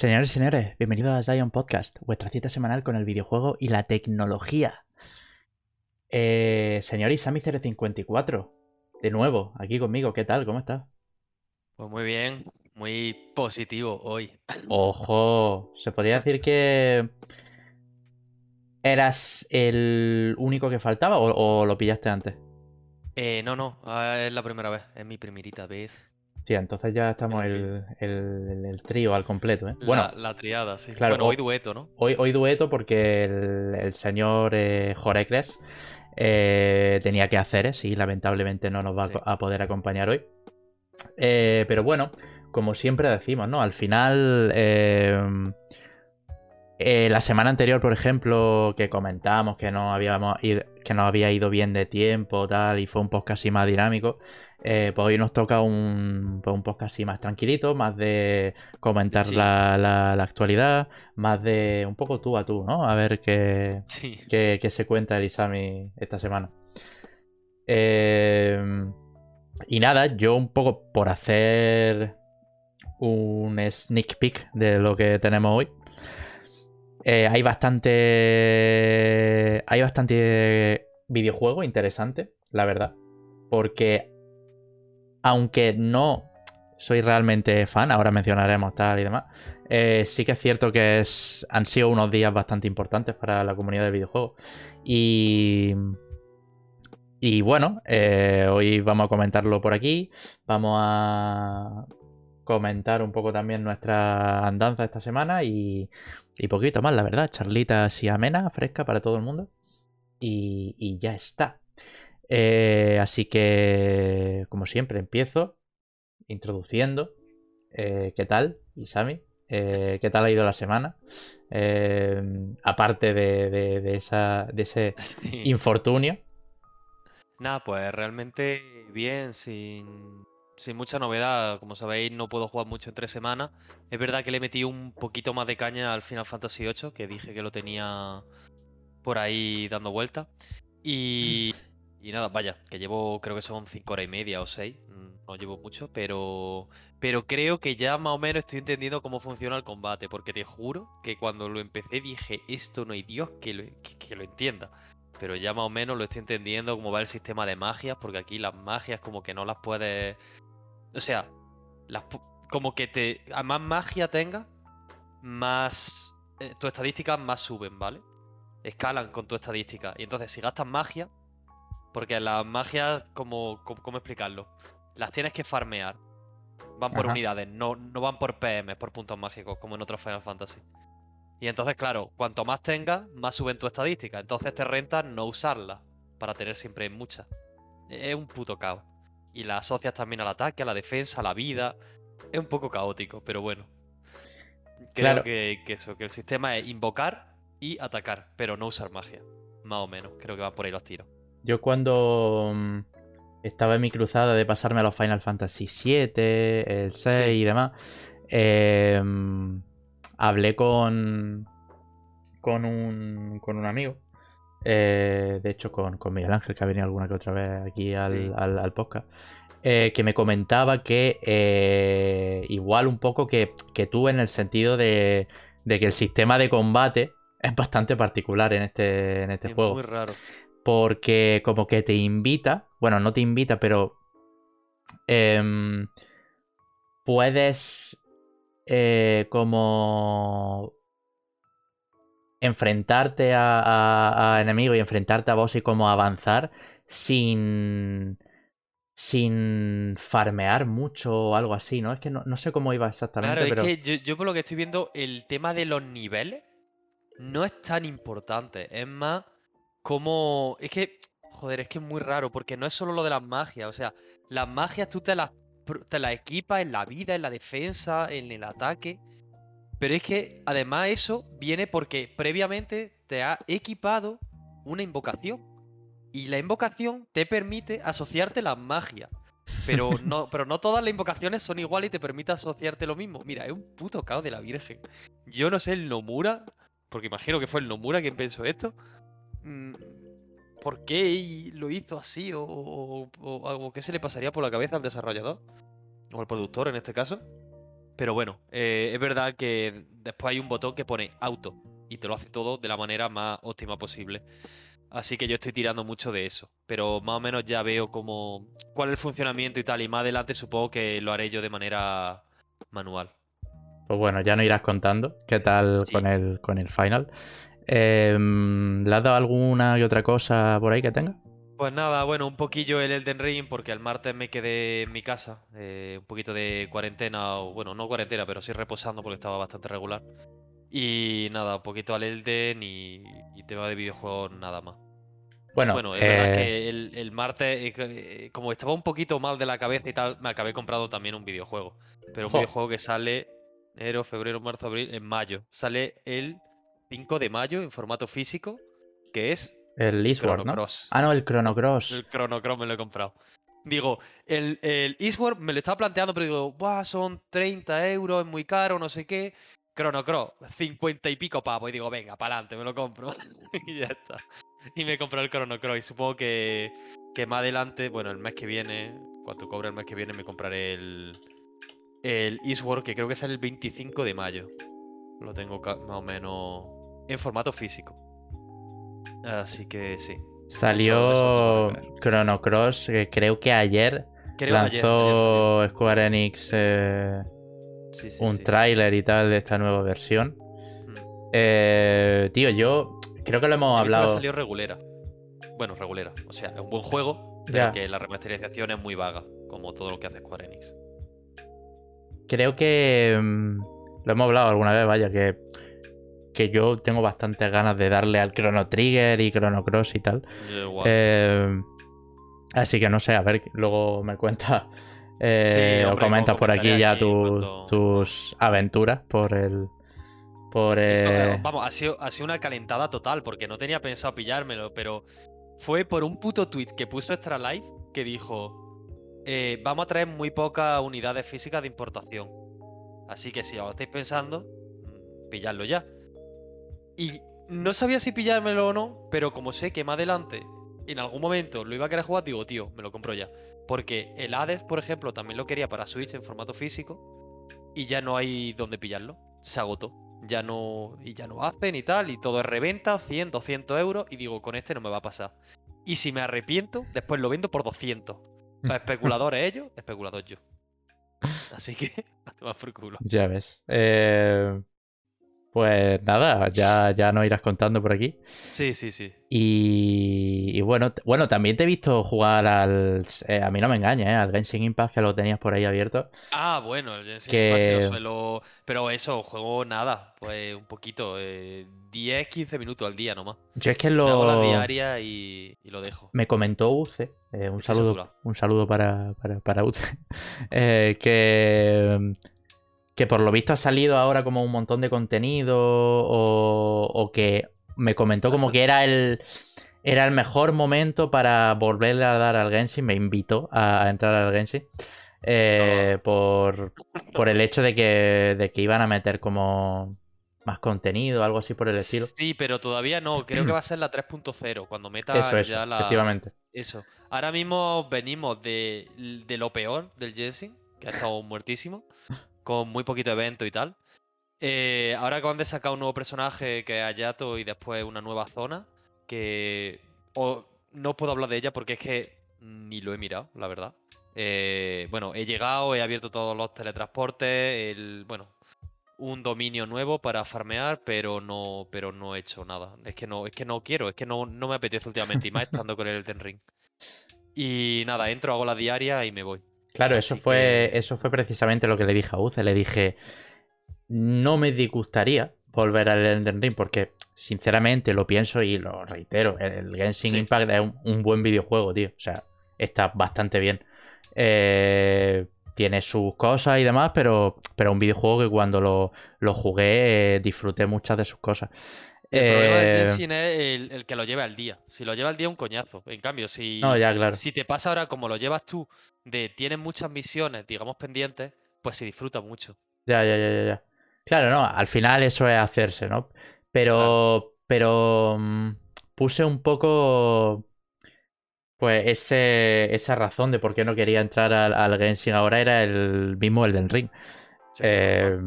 Señores y señores, bienvenidos a Zion Podcast, vuestra cita semanal con el videojuego y la tecnología. Eh, señor Isami054, de nuevo, aquí conmigo, ¿qué tal? ¿Cómo estás? Pues muy bien, muy positivo hoy. Ojo, se podría decir que eras el único que faltaba o, o lo pillaste antes. Eh, no, no, ah, es la primera vez, es mi primerita vez. Sí, entonces ya estamos el, el, el trío al completo, ¿eh? Bueno, la, triada, sí. Claro, bueno, hoy dueto, ¿no? Hoy, hoy dueto porque el, señor eh, Jorecres eh, tenía que hacer, sí, lamentablemente no nos va a poder acompañar hoy. Eh, pero bueno, como siempre decimos, ¿no? Al final, eh, la semana anterior, por ejemplo, que comentamos que no, habíamos que no había ido bien de tiempo tal, y fue un podcast así más dinámico, eh, pues hoy nos toca un, pues un podcast así más tranquilito, más de comentar la, actualidad, más de un poco tú a tú, ¿no? A ver qué, qué, se cuenta el Isami esta semana. Em, y nada, yo un poco por hacer un sneak peek de lo que tenemos hoy. Eh, hay bastante. Hay bastante videojuego interesante, la verdad. Porque. Aunque no soy realmente fan, ahora mencionaremos tal y demás. Eh, sí que es cierto que es, han sido unos días bastante importantes para la comunidad de videojuegos. Y. Y bueno, eh, hoy vamos a comentarlo por aquí. Vamos a comentar un poco también nuestra andanza esta semana y, y poquito más, la verdad. Charlita así amena, fresca para todo el mundo. Y, ya está. Eh, así que, como siempre, empiezo introduciendo. Eh, ¿Qué tal, Isami? Eh, ¿Qué tal ha ido la semana? aparte de, esa, de ese infortunio. Nada, pues realmente bien, sin sin mucha novedad. Como sabéis, no puedo jugar mucho en tres semanas. Es verdad que le metí un poquito más de caña al Final Fantasy VIII, que dije que lo tenía por ahí dando vuelta. Y, y nada, vaya, que llevo, creo que son cinco horas y media o seis. Mm, no llevo mucho, pero, pero creo que ya más o menos estoy entendiendo cómo funciona el combate. Porque te juro que cuando lo empecé dije, esto no hay Dios que lo, que lo entienda pero ya más o menos lo estoy entendiendo cómo va el sistema de magias, porque aquí las magias como que no las puedes o sea, como que te. A más magia tenga, más. Eh, tus estadísticas más suben, ¿vale? Escalan con tu estadística. Y entonces, si gastas magia. Porque las magias, como, ¿cómo explicarlo? Las tienes que farmear. Van por unidades, no, no van por PM, por puntos mágicos, como en otros Final Fantasy. Y entonces, claro, cuanto más tengas, más suben tu estadística. Entonces te renta no usarla para tener siempre muchas. Es un puto caos y la asocias también al ataque, a la defensa, a la vida. Es un poco caótico, pero bueno. Creo que, eso, que el sistema es invocar y atacar, pero no usar magia. Más o menos, creo que van por ahí los tiros. Yo cuando mm, estaba en mi cruzada de pasarme a los Final Fantasy VII, el 6 y demás, em, hablé con, con, un, con un amigo eh, de hecho, con, Miguel Ángel, que ha venido alguna que otra vez aquí al, podcast, eh, que me comentaba que eh, igual un poco que, que, tú en el sentido de, que el sistema de combate es bastante particular en este, en este es juego. Muy raro. Porque como que te invita, bueno, no te invita, pero em, puedes como enfrentarte a, enemigos y enfrentarte a boss y cómo avanzar sin sin farmear mucho o algo así, ¿no? Es que no, sé cómo iba exactamente. Claro, es que yo, por lo que estoy viendo, el tema de los niveles no es tan importante. Es más, como. Es que. Joder, es que es muy raro, porque no es solo lo de las magias. O sea, las magias tú te las, te las equipas en la vida, en la defensa, en el ataque. Pero es que además eso viene porque previamente te ha equipado una invocación. Y la invocación te permite asociarte la magia. Pero no, pero no todas las invocaciones son iguales y te permite asociarte lo mismo. Mira, es un puto caos de la Virgen. Yo no sé el Nomura, porque imagino que fue el Nomura quien pensó esto. Mm, ¿Por qué lo hizo así? O, o, o, qué se le pasaría por la cabeza al desarrollador? O al productor en este caso. Pero bueno, eh, es verdad que después hay un botón que pone auto y te lo hace todo de la manera más óptima posible. Así que yo estoy tirando mucho de eso. Pero más o menos ya veo cómo, cuál es el funcionamiento y tal. Y más adelante supongo que lo haré yo de manera manual. Pues bueno, ya no irás contando qué tal Sí. con, el, con el final. Em, ¿Le has dado alguna y otra cosa por ahí que tenga? Pues nada, bueno, un poquillo el Elden Ring porque el martes me quedé en mi casa, eh, un poquito de cuarentena, o bueno, no cuarentena, pero sí reposando porque estaba bastante regular. Y nada, un poquito al Elden y, y tema de videojuegos nada más. Bueno, Bueno, es verdad eh, que el, el martes, eh, eh, como estaba un poquito mal de la cabeza y tal, me acabé comprando también un videojuego. Pero un Jo. videojuego que sale enero, febrero, marzo, abril, en mayo. Sale el 5 de mayo en formato físico, que es el Eastward, ¿no? Cross. Ah, no, el Chrono Cross. El Chrono Cross me lo he comprado. Digo, el, el Eastward me lo estaba planteando, pero digo, Buah, son 30 euros, es muy caro, no sé qué. Chrono Cross, 50 y pico pavos. Y digo, venga, para adelante, me lo compro. y ya está. Y me compré el Chrono Cross. Y supongo que, que más adelante, bueno, el mes que viene, cuando cobre el mes que viene, me compraré el, el Eastward, que creo que sale el 25 de mayo. Lo tengo más o menos en formato físico. Así que sí. Salió eso Chrono Cross, que creo que ayer Creo ayer- ayer lanzó. Square Enix eh, Sí, sí, un sí. tráiler y tal de esta nueva versión. Mm. Eh, tío, yo creo que lo hemos hablado. salió regulera. Bueno, regulera. O sea, es un buen juego, pero Ya. que la remasterización es muy vaga, como todo lo que hace Square Enix. Creo que mm, lo hemos hablado alguna vez, vaya, que, que yo tengo bastantes ganas de darle al Chrono Trigger y Chrono Cross y tal. Eh, así que no sé, a ver, luego me cuentas eh, Sí, o comentas por aquí ya aquí tus, cuando- tus aventuras por el. Por eh, vamos, ha sido, ha sido una calentada total, porque no tenía pensado pillármelo, pero fue por un puto tweet que puso Extra Life que dijo: eh, Vamos a traer muy pocas unidades físicas de importación. Así que si os estáis pensando, mm, pilladlo ya. Y no sabía si pillármelo o no, pero como sé que más adelante, en algún momento, lo iba a querer jugar, digo, tío, me lo compro ya. Porque el Hades, por ejemplo, también lo quería para Switch en formato físico. Y ya no hay donde pillarlo. Se agotó. Ya no. Y ya no hacen y tal. Y todo es reventa, 100, 200 euros. Y digo, con este no me va a pasar. Y si me arrepiento, después lo vendo por 200. Para especuladores ellos, especulador yo. Así que, tomar por culo. Ya ves. Eh, pues nada, ya, ya nos irás contando por aquí. Sí, sí, sí. Y, y bueno, bueno, también te he visto jugar al. eh, a mí no me engañes, ¿eh? al Genshin Impact que lo tenías por ahí abierto. Ah, bueno, el Genshin Que- Impact sí lo suelo. Pero eso, juego nada. Pues un poquito. eh, 10, 15 minutos al día nomás. Yo es que Me hago la lo. diaria y, y lo dejo. Me comentó Uce, eh, un saludo, un saludo para, para, para Uce, eh, que, que por lo visto ha salido ahora como un montón de contenido o, o que me comentó como que era el, era el mejor momento para volverle a dar al Genshin, me invitó a, a entrar al Genshin. eh, por, por el hecho de que, de que iban a meter como más contenido, algo así por el estilo. Sí, pero todavía no. Creo que va a ser la 3.0. Cuando meta Eso, eso, ya la. efectivamente. Eso. Ahora mismo venimos de, de lo peor del Jensen, que ha estado muertísimo, con muy poquito evento y tal. Eh, ahora acaban de sacar un nuevo personaje que es Ayato y después una nueva zona, que o- no puedo hablar de ella porque es que ni lo he mirado, la verdad. Eh, bueno, he llegado, he abierto todos los teletransportes, el, bueno, un dominio nuevo para farmear, pero no, pero no he hecho nada. Es que no, es que no quiero, es que no, no me apetece últimamente, y más estando con el Elden Ring. Y nada, entro, hago la diaria y me voy. Claro, eso fue, que- eso fue precisamente lo que le dije a Uce. Le dije, no me disgustaría volver al Elden Ring porque, sinceramente, lo pienso y lo reitero. El Genshin Sí. Impact es un, un buen videojuego, tío. O sea, está bastante bien. Eh, tiene sus cosas y demás, pero, pero un videojuego que cuando lo, lo jugué eh, disfruté muchas de sus cosas. El problema del Eh, Genshin es el, el que lo lleve al día. Si lo lleva al día, un coñazo. En cambio, si, no, ya, claro. si te pasa ahora como lo llevas tú, de tienes muchas misiones, digamos, pendientes, pues se disfruta mucho. Ya, ya, ya, ya. Claro, no, al final eso es hacerse, ¿no? Pero, pero mm, puse un poco, pues, ese, esa razón de por qué no quería entrar al, al Genshin ahora era el mismo el del Ring. Eh,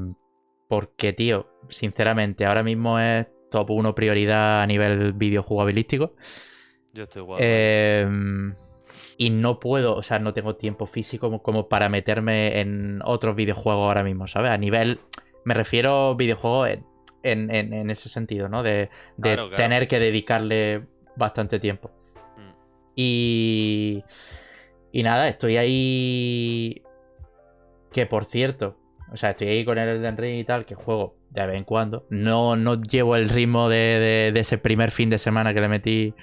porque, tío, sinceramente, ahora mismo es top 1 prioridad a nivel videojugabilístico. Yo estoy igual. Eh, y no puedo, o sea, no tengo tiempo físico como, para meterme en otros videojuegos ahora mismo, ¿sabes? A nivel, me refiero a videojuegos en, ese sentido, ¿no? De, tener que dedicarle bastante tiempo. Mm. Y... Y nada, estoy ahí... Que por cierto, o sea, estoy ahí con el Elden Ring y tal, que juego de vez en cuando. No, no llevo el ritmo de, de ese primer fin de semana que le metí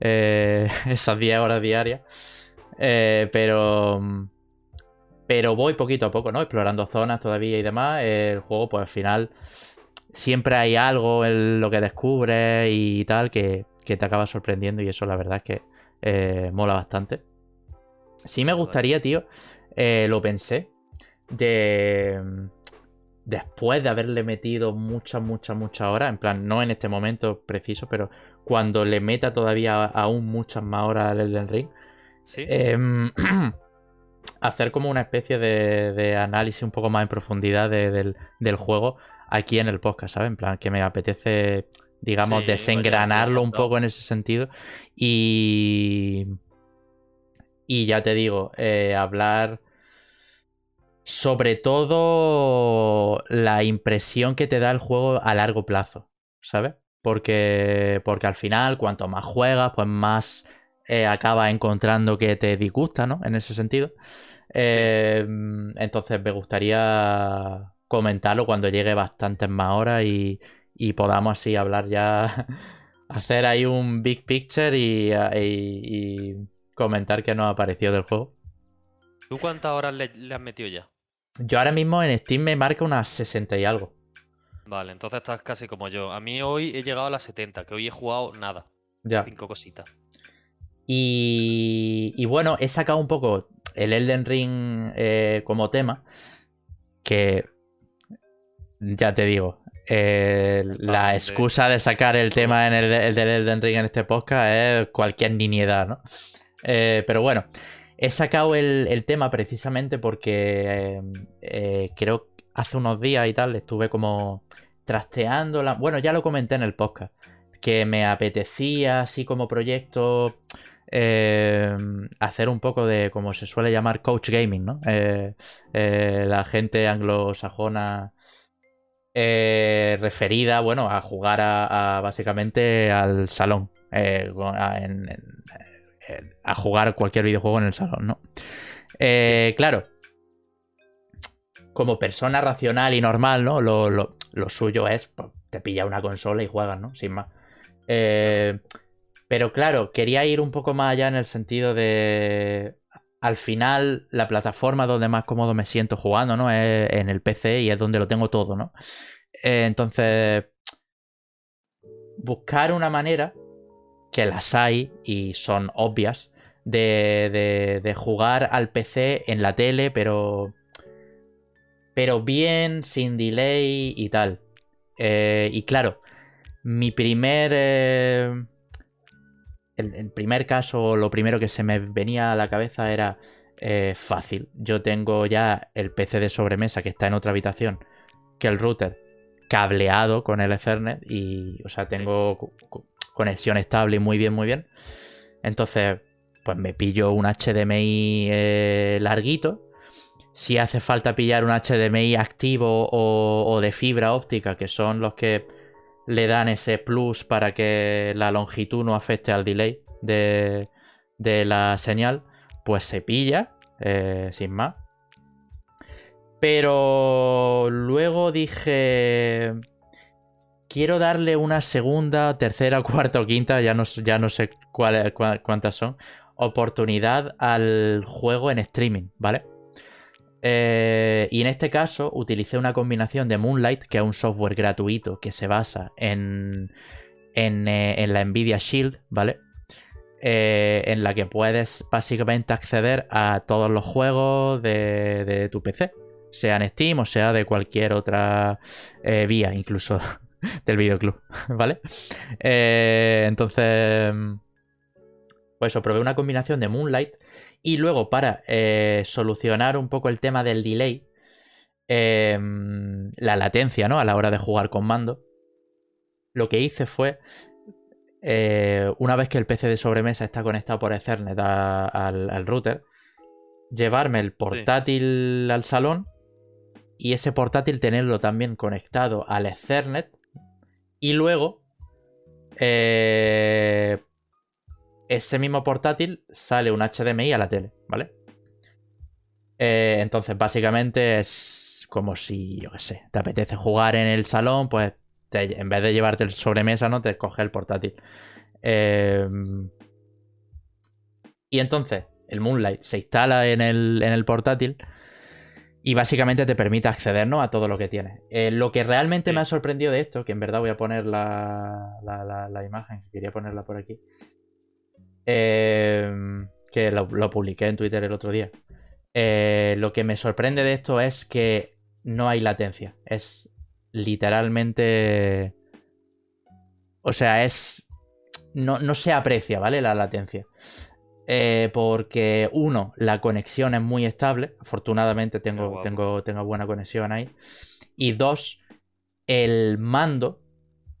eh, esas 10 horas diarias. Eh, pero. Pero voy poquito a poco, ¿no? Explorando zonas todavía y demás. El juego, pues al final. Siempre hay algo en lo que descubres y tal que, te acaba sorprendiendo. Y eso, la verdad, es que eh, mola bastante. Sí me gustaría, tío. lo pensé. De después de haberle metido muchas, muchas, muchas horas, en plan, no en este momento preciso, pero cuando le meta todavía aún muchas más horas al Elden Ring, em, hacer como una especie de, análisis un poco más en profundidad del, juego aquí en el podcast, ¿sabes? En plan, que me apetece, digamos, desengranarlo un poco en ese sentido. Y... Y ya te digo, eh, hablar sobre todo la impresión que te da el juego a largo plazo, ¿sabes? Porque, porque al final, cuanto más juegas, pues más eh, acabas encontrando que te disgusta, ¿no? En ese sentido. Em, entonces me gustaría comentarlo cuando llegue bastantes más horas y, podamos así hablar ya, hacer ahí un big picture y, y, comentar qué nos ha parecido del juego. ¿Tú cuántas horas le has metido ya? Yo ahora mismo en Steam me marca unas 60 y algo. Vale, entonces estás casi como yo. A mí hoy he llegado a las 70, que hoy he jugado nada. Ya. Cinco cositas. Y, y bueno, he sacado un poco el Elden Ring eh, como tema. Que ya te digo, eh, la excusa de sacar el tema en el, el del Elden Ring en este podcast es cualquier niñedad, ¿no? Eh, pero bueno, He sacado el, tema precisamente porque eh, eh, creo hace unos días y tal estuve como trasteando. La... Bueno, ya lo comenté en el podcast. Que me apetecía, así como proyecto, eh, hacer un poco de, como se suele llamar, coach gaming, ¿no? la gente anglosajona referida, bueno, a jugar a, básicamente al salón. A jugar cualquier videojuego en el salón, ¿no? Eh, claro, como persona racional y normal, ¿no? Lo, suyo es, pues, te pilla una consola y juegas, ¿no? Sin más. Eh, pero claro, quería ir un poco más allá en el sentido de. Al final, la plataforma donde más cómodo me siento jugando, ¿no? Es en el PC y es donde lo tengo todo, ¿no? Eh, entonces. Buscar una manera que las hay y son obvias, de, de, jugar al PC en la tele, pero, pero bien, sin delay y tal. Eh, y claro, mi primer... Eh, el, primer caso, lo primero que se me venía a la cabeza era eh, fácil. Yo tengo ya el PC de sobremesa que está en otra habitación que el router cableado con el Ethernet y, o sea, tengo conexión estable y muy bien, muy bien. Entonces, pues me pillo un HDMI eh, larguito. Si hace falta pillar un HDMI activo o, de fibra óptica, que son los que le dan ese plus para que la longitud no afecte al delay de, la señal, pues se pilla, eh, sin más. Pero luego dije, quiero darle una segunda, tercera, cuarta o quinta, ya no, sé cuántas son, oportunidad al juego en streaming, ¿vale? Eh, y en este caso utilicé una combinación de Moonlight, que es un software gratuito que se basa en, eh, la Nvidia Shield, ¿vale? Eh, en la que puedes básicamente acceder a todos los juegos de tu PC, sea en Steam o sea de cualquier otra vía, incluso del videoclub, ¿vale? Eh, entonces, pues eso, probé una combinación de Moonlight y luego para eh, solucionar un poco el tema del delay, em, la latencia, ¿no? A la hora de jugar con mando. Lo que hice fue, eh, una vez que el PC de sobremesa está conectado por Ethernet al, router, llevarme el portátil al salón y ese portátil tenerlo también conectado al Ethernet y luego eh, ese mismo portátil sale un HDMI a la tele, ¿vale? Eh, entonces, básicamente es como si, yo qué sé, te apetece jugar en el salón, pues en vez de llevarte el sobremesa, ¿no? Te coge el portátil. Em, y entonces, el Moonlight se instala en el, en el portátil y básicamente te permite acceder ¿no? a todo lo que tiene. Eh, lo que realmente me ha sorprendido de esto, que en verdad voy a poner la, la, imagen, quería ponerla por aquí, em, que lo, publiqué en Twitter el otro día. Eh, lo que me sorprende de esto es que no hay latencia. Es literalmente... O sea, es... No, no se aprecia, ¿vale? La latencia. Eh, porque, uno, la conexión es muy estable. Afortunadamente tengo, tengo, tengo buena conexión ahí. Y dos, el mando,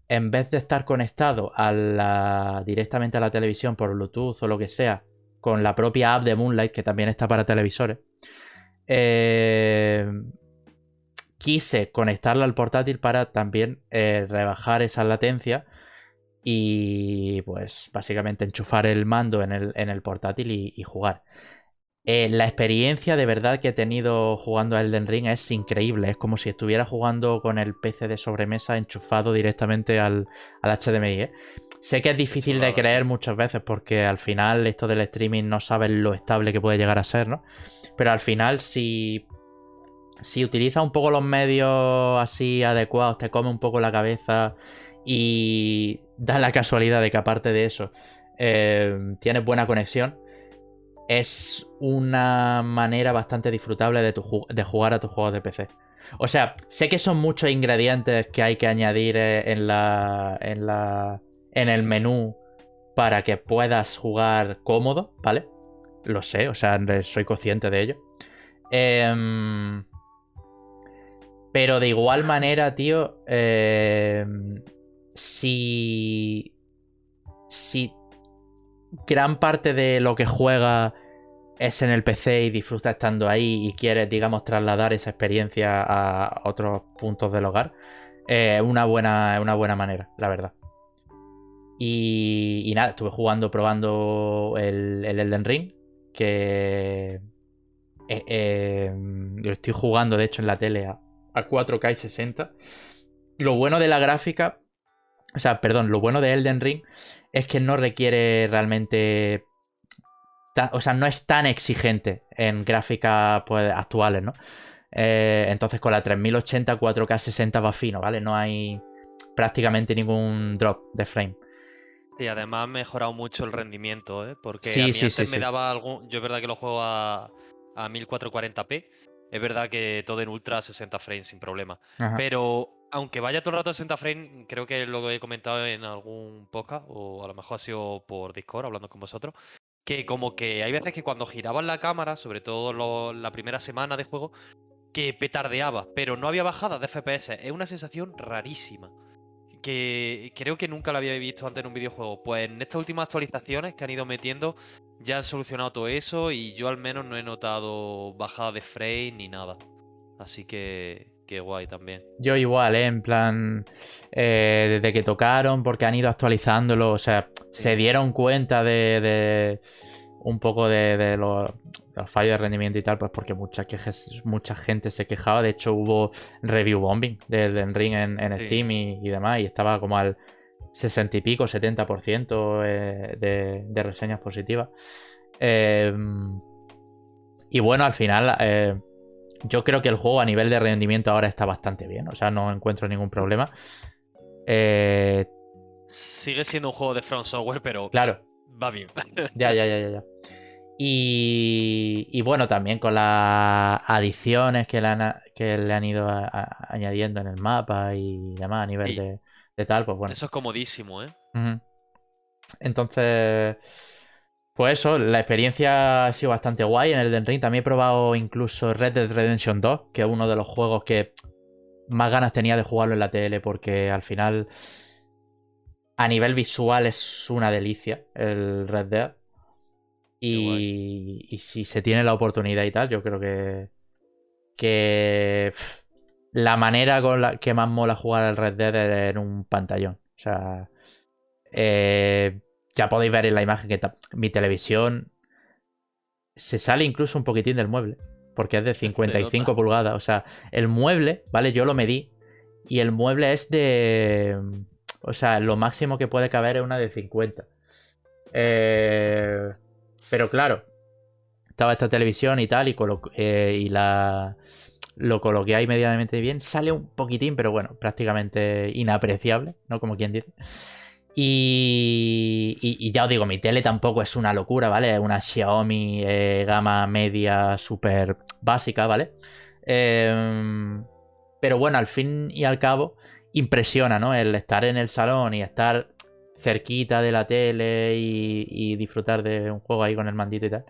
en vez de estar conectado a la, directamente a la televisión por Bluetooth o lo que sea, con la propia app de Moonlight, que también está para televisores, eh, quise conectarla al portátil para también eh, rebajar esa latencia y pues básicamente enchufar el mando en el, portátil y, jugar. Eh, la experiencia de verdad que he tenido jugando a Elden Ring es increíble. Es como si estuviera jugando con el PC de sobremesa enchufado directamente al, HDMI. ¿eh? Sé que es difícil de creer muchas veces porque al final esto del streaming no sabes lo estable que puede llegar a ser, ¿no? Pero al final si, si utiliza un poco los medios así adecuados, te come un poco la cabeza y da la casualidad de que aparte de eso eh, tienes buena conexión, es una manera bastante disfrutable de, de, jugar a tus juegos de PC. O sea, sé que son muchos ingredientes que hay que añadir eh, en la, en la en el menú para que puedas jugar cómodo, ¿vale? Lo sé, o sea, soy consciente de ello. Em, pero de igual manera, tío, eh, si, si gran parte de lo que juega es en el PC y disfruta estando ahí y quieres, digamos, trasladar esa experiencia a otros puntos del hogar, es una, buena, una buena manera, la verdad. Y, nada, estuve jugando, probando el, Elden Ring, que eh, eh, lo estoy jugando, de hecho, en la tele a, a 4K y 60. Lo bueno de la gráfica o sea, perdón, lo bueno de Elden Ring es que no requiere realmente. o sea, no es tan exigente en gráficas pues, actuales, ¿no? Eh, entonces con la 3080 4K 60 va fino, ¿vale? No hay prácticamente ningún drop de frame. Y además ha mejorado mucho el rendimiento, ¿eh? Porque a mí antes me daba algún. Yo es verdad que lo juego a, a 1440p. Es verdad que todo en ultra 60 frames sin problema. Pero aunque vaya todo el rato a 60 frames, creo que lo he comentado en algún podcast, o a lo mejor ha sido por Discord hablando con vosotros, que como que hay veces que cuando giraban la cámara, sobre todo la primera semana de juego, que petardeaba, pero no había bajadas de FPS. Es una sensación rarísima. Que creo que nunca la había visto antes en un videojuego. Pues en estas últimas actualizaciones que han ido metiendo, ya han solucionado todo eso y yo al menos no he notado bajada de frame ni nada. Así que, Qué guay también. Yo igual, ¿eh? En plan, eh, desde que tocaron, porque han ido actualizándolo, o sea, se dieron cuenta de, un poco de, los, fallos de rendimiento y tal, pues porque mucha, mucha gente se quejaba. De hecho, hubo review bombing desde el ring en, Steam y, demás, y estaba como al 60 y pico, 70% eh, de, de reseñas positivas. Eh, y bueno, al final yo creo que el juego a nivel de rendimiento ahora está bastante bien. O sea, no encuentro ningún problema. Eh, Sigue siendo un juego de Front Software, pero claro. va bien. ya, ya, ya, ya. Y, y, bueno, también con las adiciones que le han, que le han ido añadiendo en el mapa y demás a nivel de, tal, pues bueno. Eso es comodísimo, ¿eh? Entonces, Pues eso, la experiencia ha sido bastante guay en el Den Ring. También he probado incluso Red Dead Redemption 2, que es uno de los juegos que más ganas tenía de jugarlo en la tele, porque al final a nivel visual es una delicia el Red Dead. Y, y si se tiene la oportunidad y tal, yo creo que, que la manera con la que más mola jugar al Red Dead es en un pantallón. O sea, eh, ya podéis ver en la imagen que mi televisión se sale incluso un poquitín del mueble, porque es de 55 pulgadas. O sea, el mueble, ¿vale? Yo lo medí y el mueble es de... O sea, lo máximo que puede caber es una de 50. Eh, pero claro, estaba esta televisión y tal, y, eh, y la, lo coloqué ahí medianamente bien. Sale un poquitín, pero bueno, prácticamente inapreciable, ¿no? Como quien dice. Y, ya os digo, mi tele tampoco es una locura, ¿vale? Es una Xiaomi eh, gama media súper básica, ¿vale? Em, pero bueno, al fin y al cabo, impresiona, ¿no? El estar en el salón y estar cerquita de la tele y, disfrutar de un juego ahí con el mandito y tal.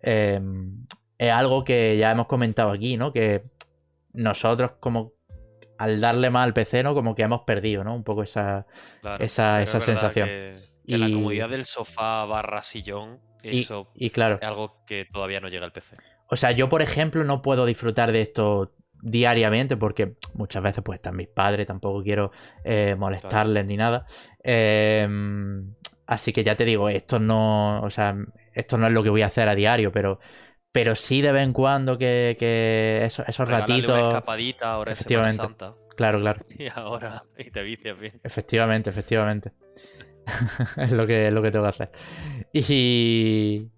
Em, es algo que ya hemos comentado aquí, ¿no? Que nosotros como al darle más al PC, ¿no? Como que hemos perdido, ¿no? Un poco esa, esa, sensación. y... la comodidad del sofá barra sillón, eso y, claro. es algo que todavía no llega al PC. O sea, yo, por ejemplo, no puedo disfrutar de esto diariamente porque muchas veces pues están mis padres, tampoco quiero eh, molestarles ni nada. Em, así que ya te digo, esto no, o sea, esto no es lo que voy a hacer a diario, pero pero sí de vez en cuando que, que esos, esos ratitos. Una escapadita ahora efectivamente. Santa. Claro, claro. Y ahora y te vicias bien. Efectivamente, efectivamente. es lo que, lo que tengo que hacer. Y,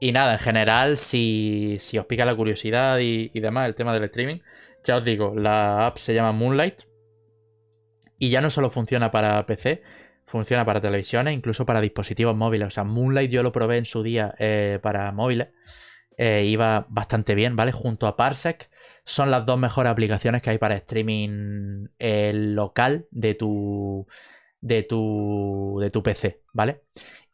y nada, en general, si, si os pica la curiosidad y, y, demás, el tema del streaming, ya os digo, la app se llama Moonlight. Y ya no solo funciona para PC, funciona para televisiones, incluso para dispositivos móviles. O sea, Moonlight yo lo probé en su día eh, para móviles. Eh, iba bastante bien, ¿vale? Junto a Parsec son las dos mejores aplicaciones que hay para streaming eh, local de tu, de tu, de tu PC, ¿vale?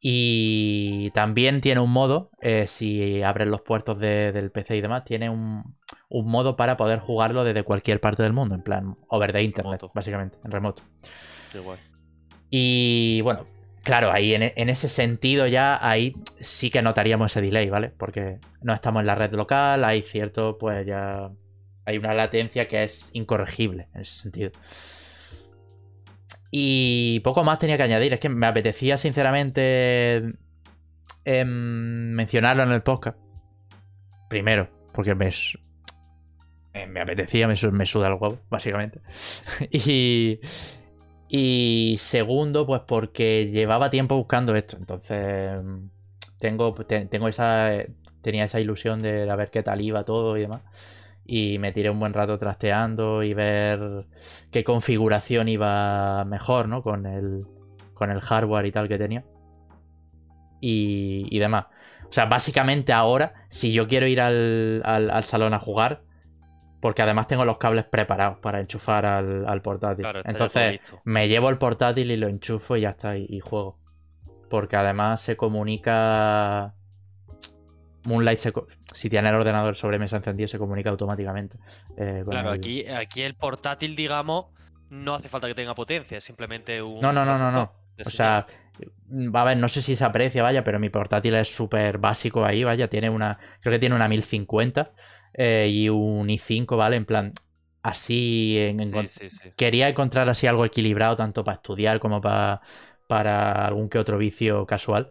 Y también tiene un modo, eh, si abres los puertos del PC y demás, tiene un, un, modo para poder jugarlo desde cualquier parte del mundo, en plan over the internet, básicamente, en remoto. Qué guay. Y bueno, Claro, ahí en, ese sentido ya, ahí sí que notaríamos ese delay, ¿vale? Porque no estamos en la red local, hay cierto, pues ya hay una latencia que es incorregible en ese sentido. Y poco más tenía que añadir, es que me apetecía sinceramente em, mencionarlo en el podcast. Primero, porque me, me apetecía, me, me suda el huevo, básicamente. y... Y segundo, pues porque llevaba tiempo buscando esto. Entonces, tengo, tengo esa, tenía esa ilusión de, ver qué tal iba todo y demás. Y me tiré un buen rato trasteando y ver qué configuración iba mejor, ¿no? Con el, con el hardware y tal que tenía. Y, y demás. O sea, básicamente ahora, si yo quiero ir al, al salón a jugar, porque además tengo los cables preparados para enchufar al, portátil. Entonces me llevo el portátil y lo enchufo y ya está, y, juego. Porque además se comunica... Moonlight, si tiene el ordenador sobre mesa encendido, se comunica automáticamente. Eh, claro, aquí, aquí el portátil, digamos, no hace falta que tenga potencia, es simplemente un. No, no, no, no, no. O sea, a ver, no sé si se aprecia, vaya, pero mi portátil es súper básico ahí, vaya. Tiene una. Creo que tiene una 1050. Eh, y un i5, ¿vale? En plan, así. En, Quería encontrar así algo equilibrado, tanto para estudiar como para, para algún que otro vicio casual.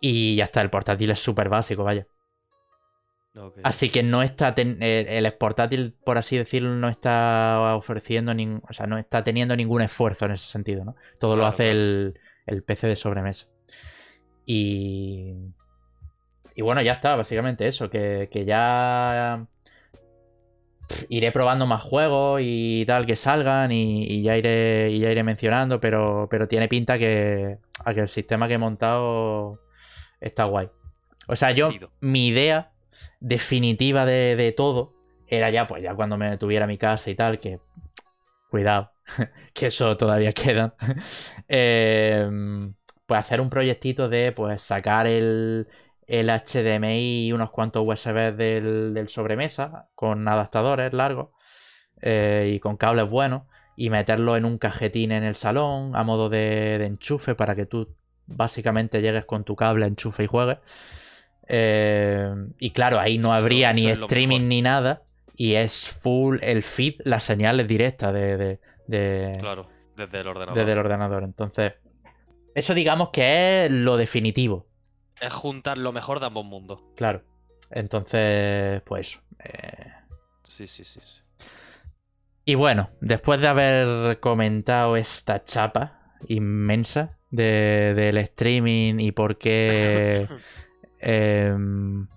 Y ya está, el portátil es súper básico, vaya. Así que no está. Eh, el portátil, por así decirlo, no está ofreciendo. O sea, no está teniendo ningún esfuerzo en ese sentido, ¿no? Todo lo hace el, el PC de sobremesa. Y. Y bueno, ya está, básicamente eso, que, ya iré probando más juegos y tal que salgan y, ya iré ya iré mencionando, pero, pero tiene pinta que, que el sistema que he montado está guay. O sea, yo, mi idea definitiva de, todo era ya, pues ya cuando me tuviera mi casa y tal, que cuidado, que eso todavía queda. eh, pues hacer un proyectito de pues sacar el, el HDMI y unos cuantos USB del, del sobremesa con adaptadores largos eh, y con cables buenos y meterlo en un cajetín en el salón a modo de, de enchufe para que tú básicamente llegues con tu cable, enchufe y juegues. Eh, y claro, ahí no habría eso ni streaming ni nada. Y es full el feed, las señales directas de, de- de- Claro, desde el ordenador. desde el ordenador. Entonces, eso digamos que es lo definitivo. Es juntar lo mejor de ambos mundos. Claro. Entonces, pues eh, Sí, sí, sí. sí. Y bueno, después de haber comentado esta chapa inmensa de- del streaming y por qué em,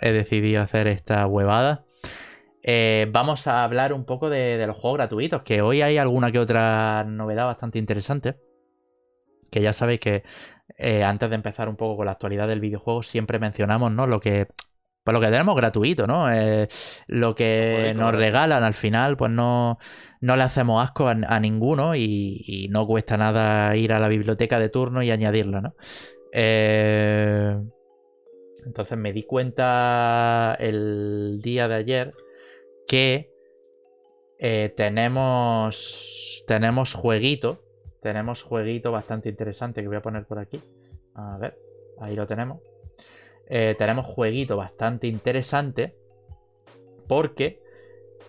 he decidido hacer esta huevada, eh, vamos a hablar un poco de, de los juegos gratuitos, que hoy hay alguna que otra novedad bastante interesante. Que ya sabéis que eh, antes de empezar un poco con la actualidad del videojuego, siempre mencionamos, ¿no? Lo que. Pues lo que tenemos gratuito, ¿no? Eh, lo que nos regalan al final, pues no, no le hacemos asco a, a ninguno y, y no cuesta nada ir a la biblioteca de turno y añadirlo, ¿no? Eh, entonces me di cuenta el día de ayer que tenemos tenemos jueguito, tenemos jueguito bastante interesante que voy a poner por aquí. A ver, ahí lo tenemos. Eh, tenemos jueguito bastante interesante porque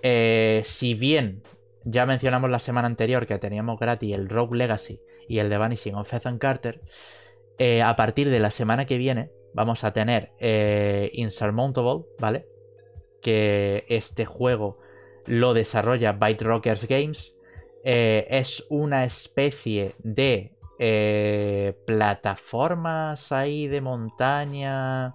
eh, si bien ya mencionamos la semana anterior que teníamos gratis el Rogue Legacy y el de Vanishing of Ethan Carter, eh, a partir de la semana que viene vamos a tener Insurmountable, ¿vale? Que este juego lo desarrolla Byte Rockers Games. Eh, es una especie de eh, plataformas ahí de montaña.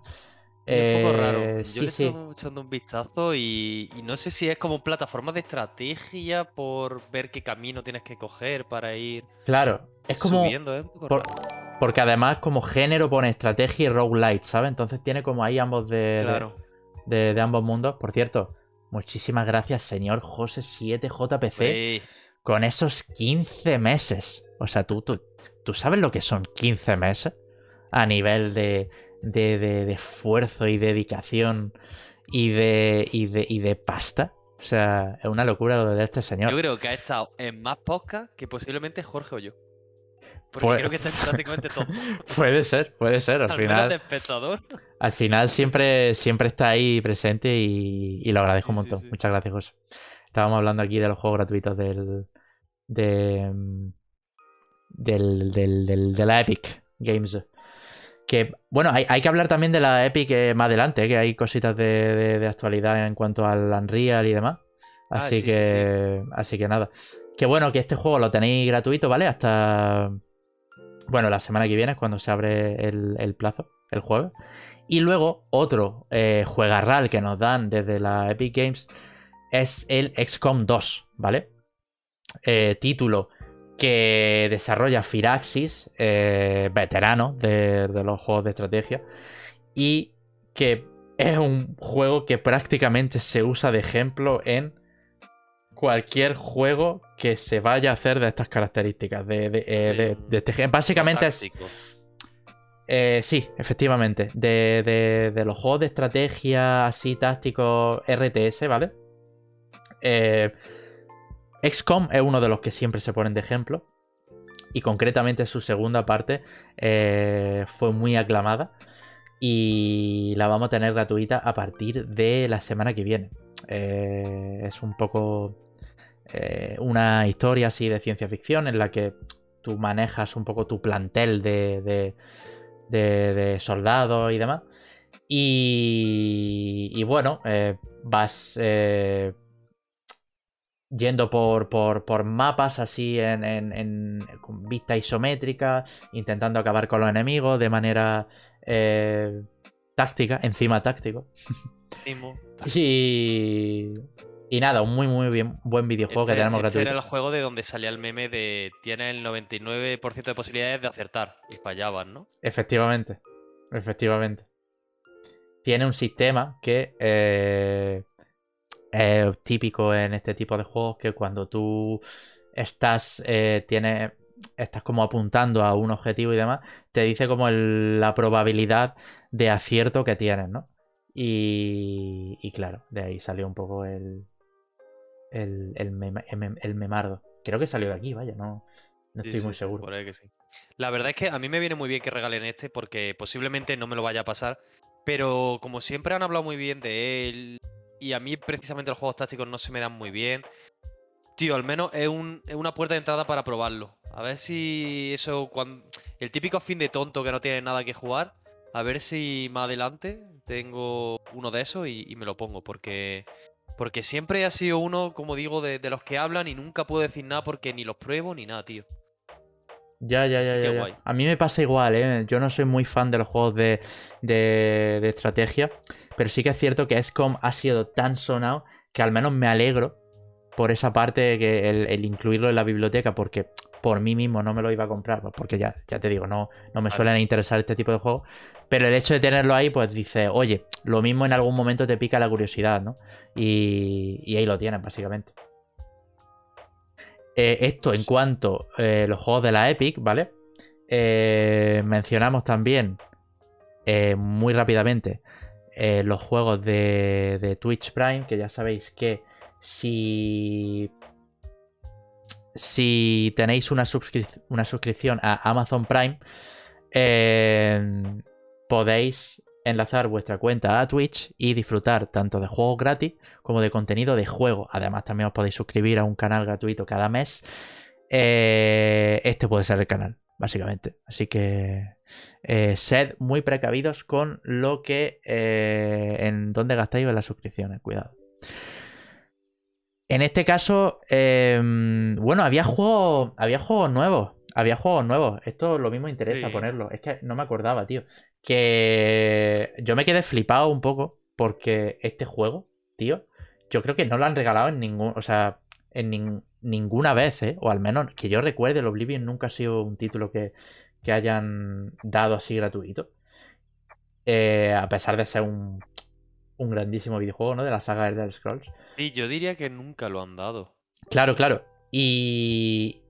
Es un poco raro. Eh, Yo sí, le sí. estoy echando un vistazo y, y no sé si es como plataforma de estrategia por ver qué camino tienes que coger para ir Claro, es como. subiendo. Por- raro. Porque además, como género, pone estrategia y roguelite, ¿sabes? Entonces tiene como ahí ambos de, de- Claro. de, de ambos mundos. Por cierto, muchísimas gracias, señor José 7JPC, Sí. Con esos 15 meses. O sea, ¿tú, tú, tú sabes lo que son 15 meses a nivel de, de, de- de esfuerzo y dedicación y de, y, de, y de pasta. O sea, es una locura lo de este señor. Yo creo que ha estado en más podcast que posiblemente Jorge o yo. Porque Pues- creo que está en prácticamente todo. Puede ser, puede ser. Al, final, de espectador. al final siempre, siempre está ahí presente y, y lo agradezco un sí, montón. sí. Muchas gracias, José. Estábamos hablando aquí de los juegos gratuitos del. De. del, del, del- de la Epic Games. Que, bueno, hay, hay que hablar también de la Epic eh, más adelante, que hay cositas de, de- de actualidad en cuanto al Unreal y demás. Ah, Así sí, sí, que. Así que nada. Que bueno, que este juego lo tenéis gratuito, ¿vale? Hasta. Bueno, la semana que viene es cuando se abre el, el plazo, el jueves. Y luego, otro eh, juegarral que nos dan desde la Epic Games es el XCOM 2, ¿vale? Eh, título que desarrolla Firaxis, eh, veterano de, de los juegos de estrategia, y que es un juego que prácticamente se usa de ejemplo en cualquier juego que se vaya a hacer de estas características. De, de- eh, de- este básicamente es. Eh, sí, efectivamente. De los juegos de estrategia así tácticos RTS, ¿vale? Eh, XCOM es uno de los que siempre se ponen de ejemplo. Y concretamente su segunda parte eh, fue muy aclamada. Y la vamos a tener gratuita a partir de la semana que viene. Eh, es un poco eh, una historia así de ciencia ficción en la que tú manejas un poco tu plantel de, de- soldados y demás. Y, y bueno, vas yendo por, por- por mapas así en, en- en- con vista isométrica, intentando acabar con los enemigos de manera eh, táctica, encima táctico. Y, y nada, un muy muy bien, buen videojuego que Este- tenemos este gratuito. era el juego de donde salía el meme de tiene el 99% de posibilidades de acertar y fallaban, ¿no? Efectivamente. Efectivamente. Tiene un sistema que eh, es típico en este tipo de juegos que cuando tú estás, eh, tienes estás como apuntando a un objetivo y demás, te dice como la probabilidad de acierto que tienes, ¿no? Y, y claro, de ahí salió un poco el, el, el, memardo. Creo que salió de aquí, vaya, no, no estoy muy seguro. Por ahí que sí. La verdad es que a mí me viene muy bien que regalen este porque posiblemente no me lo vaya a pasar. Pero como siempre han hablado muy bien de él y a mí precisamente los juegos tácticos no se me dan muy bien, tío, al menos es, un, es una puerta de entrada para probarlo. A ver si eso, cuando, el típico fin de tonto que no tiene nada que jugar, a ver si más adelante tengo uno de esos y, me lo pongo, porque porque siempre ha sido uno, como digo, de, los que hablan y nunca puedo decir nada porque ni los pruebo ni nada, tío. Ya, ya, ya, ya, A mí me pasa igual, ¿eh? Yo no soy muy fan de los juegos de, de, estrategia, pero sí que es cierto que XCOM ha sido tan sonado que al menos me alegro por esa parte, que el incluirlo en la biblioteca, porque por mí mismo no me lo iba a comprar, pues, porque ya, ya te digo, no, no me suelen interesar este tipo de juegos. Pero el hecho de tenerlo ahí, pues dice, oye, lo mismo en algún momento te pica la curiosidad, ¿no? Y, ahí lo tienes, básicamente. Eh, esto en cuanto a eh, los juegos de la Epic, ¿vale? Eh, mencionamos también muy rápidamente los juegos de, Twitch Prime, que ya sabéis que si si tenéis una, una suscripción a Amazon Prime, podéis enlazar vuestra cuenta a Twitch y disfrutar tanto de juegos gratis como de contenido de juego. Además, también os podéis suscribir a un canal gratuito cada mes. Eh, este puede ser el canal, básicamente. Así que eh, sed muy precavidos con lo que en dónde gastáis en las suscripciones. Cuidado. En este caso, em, bueno, había juegos, había juegos nuevos. Había juegos nuevos. Esto lo mismo interesa ponerlo. Es que no me acordaba, tío. Que yo me quedé flipado un poco porque este juego, tío, yo creo que no lo han regalado en ningún, o sea, en ninguna vez, ¿eh? O al menos que yo recuerde, el Oblivion nunca ha sido un título que, que hayan dado así gratuito. Eh, a pesar de ser un, un grandísimo videojuego, ¿no? De la saga Elder Scrolls. Sí, yo diría que nunca lo han dado. Claro, claro. Y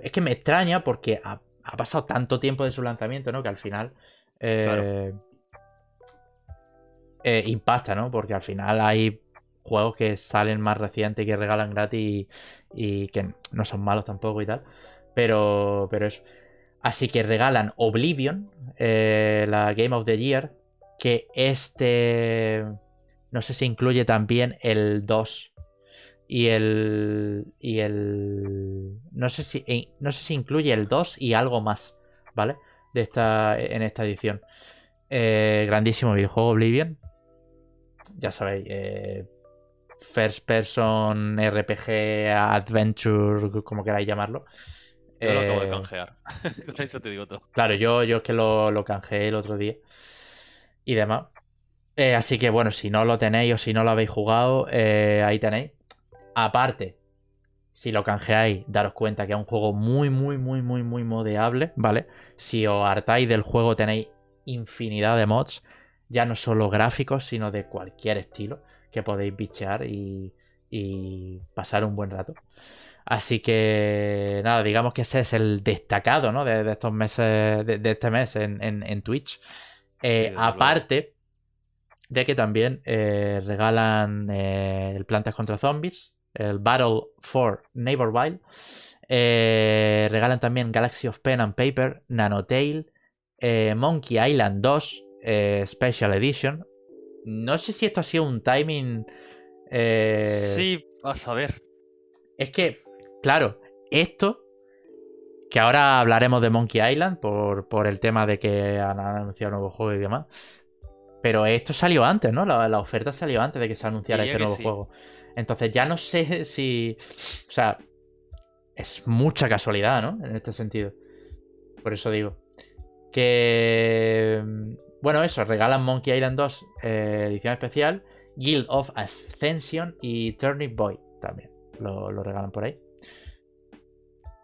es que me extraña porque ha, pasado tanto tiempo de su lanzamiento, ¿no? Que al final eh, eh, impacta, ¿no? Porque al final hay juegos que salen más recientes y que regalan gratis y, que no son malos tampoco y tal. Pero, pero eso. Así que regalan Oblivion, eh, la Game of the Year, que este no sé si incluye también el 2 y el. Y el. No sé si. No sé si incluye el 2 y algo más. ¿Vale? De esta. En esta edición. Eh, grandísimo videojuego Oblivion. Ya sabéis. Eh, first person, RPG, adventure, como queráis llamarlo. Yo lo acabo de canjear. Con eso te digo todo. Claro, yo, yo es que lo, lo canjeé el otro día. Y demás. Eh, así que bueno, si no lo tenéis o si no lo habéis jugado, eh, ahí tenéis. Aparte, si lo canjeáis, daros cuenta que es un juego muy, muy, muy, muy, muy modeable, ¿vale? Si os hartáis del juego tenéis infinidad de mods, ya no solo gráficos, sino de cualquier estilo que podéis bichear y, pasar un buen rato. Así que nada, digamos que ese es el destacado, ¿no? De, estos meses, de, este mes en, Twitch. Eh, aparte, de que también eh, regalan eh, el Plantas contra Zombies, el Battle for Neighborville, eh, regalan también Galaxy of Pen and Paper, Nanotail, Monkey Island 2 Special Edition. No sé si esto ha sido un timing. Sí, vas a ver. Es que, claro, esto que ahora hablaremos de Monkey Island por, por, el tema de que han anunciado un nuevo juego y demás. Pero esto salió antes, ¿no? La, oferta salió antes de que se anunciara este nuevo juego. Entonces ya no sé si. O sea, es mucha casualidad, ¿no? En este sentido. Por eso digo. Que. Bueno, eso, regalan Monkey Island 2 eh, edición especial, Guild of Ascension y Turnip Boy también. Lo, regalan por ahí.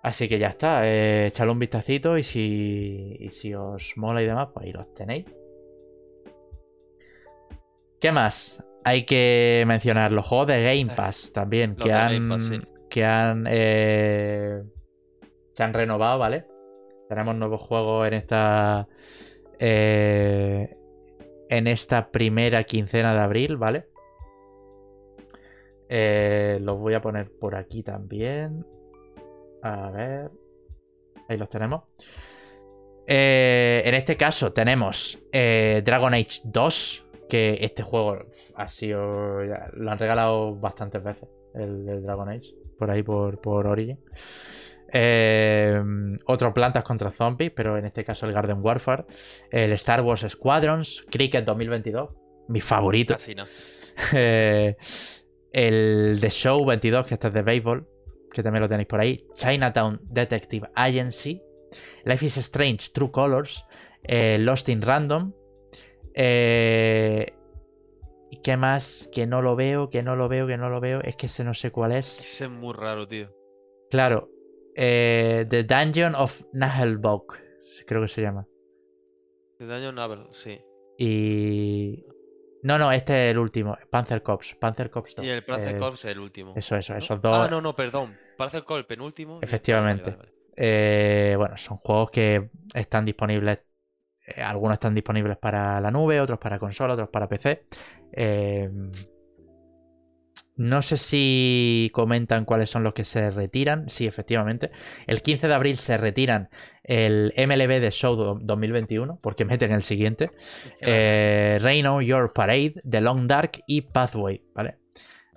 Así que ya está. Eh, echadle un vistacito y si, y si os mola y demás, pues ahí los tenéis. ¿Qué más? Hay que mencionar los juegos de Game Pass también, que han, que han, eh, se han renovado, ¿vale? Tenemos nuevos juegos en esta. eh, en esta primera quincena de abril, ¿vale? Eh, los voy a poner por aquí también. A ver. Ahí los tenemos. Eh, en este caso tenemos eh, Dragon Age 2. Que este juego ha sido. ya Lo han regalado bastantes veces. El, el Dragon Age. Por ahí, por, por Origin. Eh, otro Plantas contra Zombies, pero en este caso el Garden Warfare. El Star Wars Squadrons. Cricket 2022. Mi favorito. No. Eh, el The Show 22, que este es de béisbol, que también lo tenéis por ahí. Chinatown Detective Agency. Life is Strange True Colors. eh, Lost in Random. Eh, ¿Y qué más? Que no lo veo, que no lo veo, que no lo veo. Es que ese no sé cuál es. Ese es muy raro, tío. Claro. eh, The Dungeon of Nahelbog. Creo que se llama. De daño Navel, sí. Y. No, no, este es el último. Panzer Cops. Panzer Cops 2. Y el Panzer Eh, Corps es el último. Eso, eso, ¿no? esos dos. Ah, no, no, perdón. Panzer Corps, penúltimo. y- Efectivamente. vale, vale, vale. Eh, bueno, son juegos que están disponibles. Eh, algunos están disponibles para la nube, otros para consola, otros para PC. Eh, no sé si comentan cuáles son los que se retiran. Sí, efectivamente. El 15 de abril se retiran el MLB de Show do- 2021, porque meten el siguiente. Eh, Rain on Your Parade, The Long Dark y Pathway, ¿vale?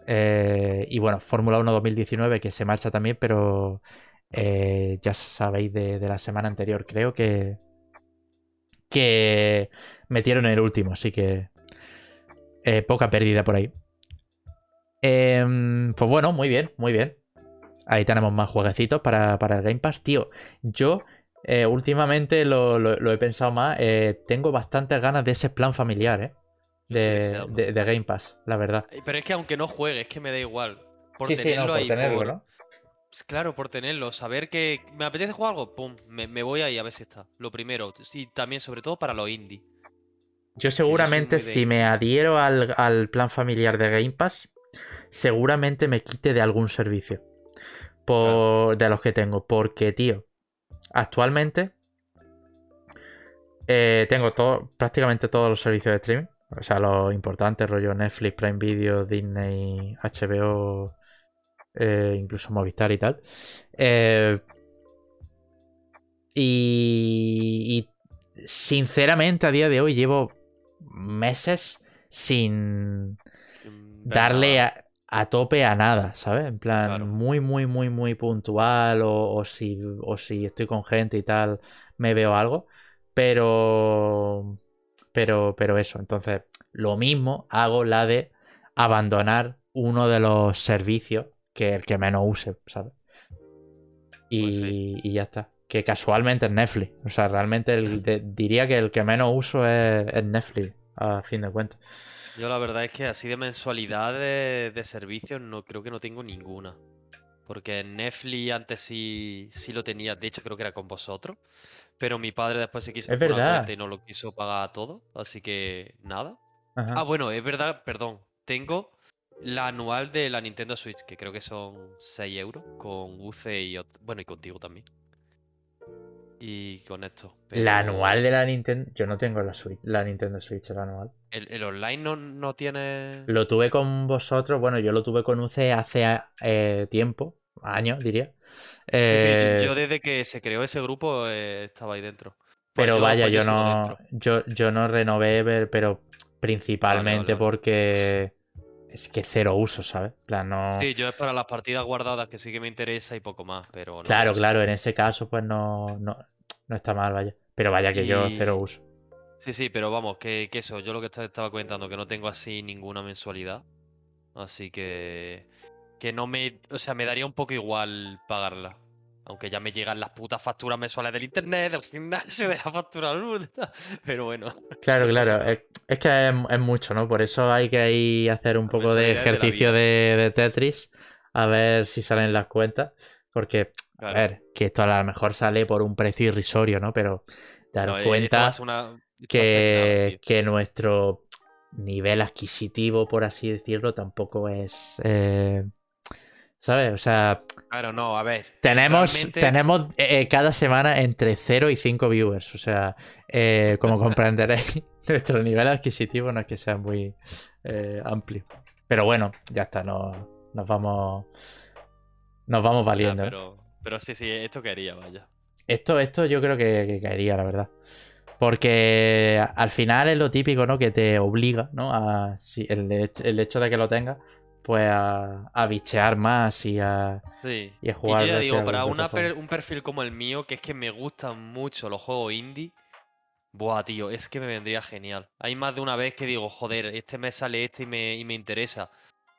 Eh, y bueno, Fórmula 1 2019 que se marcha también, pero eh, ya sabéis de, de la semana anterior, creo que que metieron el último, así que eh, poca pérdida por ahí. Em, pues bueno, muy bien, muy bien. Ahí tenemos más jueguecitos para, para el Game Pass. Tío, yo eh, últimamente lo, lo- lo he pensado más. eh, tengo bastantes ganas de ese plan familiar, ¿eh? De, de- de Game Pass, la verdad. Pero es que aunque no juegue, es que me da igual. Por sí, sí, tenerlo no, por ahí, tenerlo, por- ¿no? Pues Claro, por tenerlo, saber que me apetece jugar algo, pum, me, me voy ahí a ver si está. Lo primero, y también sobre todo para los indie. Yo seguramente de- si me adhiero al, al plan familiar de Game Pass, seguramente me quite de algún servicio. Por, De los que tengo. Porque, tío, actualmente eh, tengo todo, prácticamente todos los servicios de streaming. O sea, los importantes, rollo Netflix, Prime Video, Disney, HBO, eh, incluso Movistar y tal. Eh, y, y sinceramente a día de hoy llevo meses sin darle a, a tope a nada, ¿sabes? En plan, Claro. muy, muy, muy, muy puntual o, o si, o si estoy con gente y tal, me veo algo. Pero, pero, pero eso, entonces, lo mismo hago la de abandonar uno de los servicios que el que menos use, ¿sabes? Y, Pues sí. y ya está. Que casualmente es Netflix. O sea, realmente el de- diría que el que menos uso es, es Netflix, a fin de cuentas. Yo la verdad es que así de mensualidad de, de servicios no creo que no tengo ninguna. Porque Netflix antes sí, sí lo tenía, de hecho creo que era con vosotros. Pero mi padre después se quiso Es verdad. y no lo quiso pagar todo. Así que nada. Ajá. Ah, bueno, es verdad, perdón. Tengo la anual de la Nintendo Switch, que creo que son 6 euros, con UC y bueno, y contigo también. Y con esto. La anual de la Nintendo. Yo no tengo la Switch, la Nintendo Switch, la anual. El, el online no, no tiene. Lo tuve con vosotros, bueno, yo lo tuve con UC hace eh, tiempo, años diría. Sí, sí, yo- Eh, yo desde que se creó ese grupo eh, estaba ahí dentro. Pues pero yo- vaya, pues yo no, yo, yo no renové, pero principalmente vale, vale. porque es que cero uso, ¿sabes? Plan, no... Sí, yo es para las partidas guardadas que sí que me interesa y poco más, pero no. claro, claro, en ese caso pues no, no, no está mal, vaya. Pero vaya que yo cero uso. Sí, sí, pero vamos, que, que eso, yo lo que estaba comentando, que no tengo así ninguna mensualidad. Así que. Que no me. O sea, me daría un poco igual pagarla. Aunque ya me llegan las putas facturas mensuales del internet, del gimnasio, de la factura luz, Pero bueno. Claro, claro, es, es que es, es mucho, ¿no? Por eso hay que ahí hacer un poco de ejercicio de, de Tetris, a ver si salen las cuentas, porque, a ver, que esto a lo mejor sale por un precio irrisorio, ¿no? Pero daros No, eh, cuenta una- que nuestro nivel adquisitivo, por así decirlo, tampoco es... eh, ¿Sabes? O sea, Claro, no, a ver. tenemos, realmente- tenemos eh, cada semana entre 0 y 5 viewers. O sea, eh, como comprenderéis, nuestro nivel adquisitivo no es que sea muy eh, amplio. Pero bueno, ya está, no, nos vamos. Nos vamos valiendo. ¿eh? pero, pero sí, sí, esto quería, vaya. Esto, esto yo creo que, que caería, la verdad. Porque al final es lo típico, ¿no? Que te obliga, ¿no? A, si el, el hecho de que lo tengas, pues a, a bichear más y a, Sí. y a Y jugar. yo ya digo, para alguna una per- un perfil como el mío, que es que me gustan mucho los juegos indie, buah, tío, es que me vendría genial. Hay más de una vez que digo, joder, este mes sale este y me, y me interesa.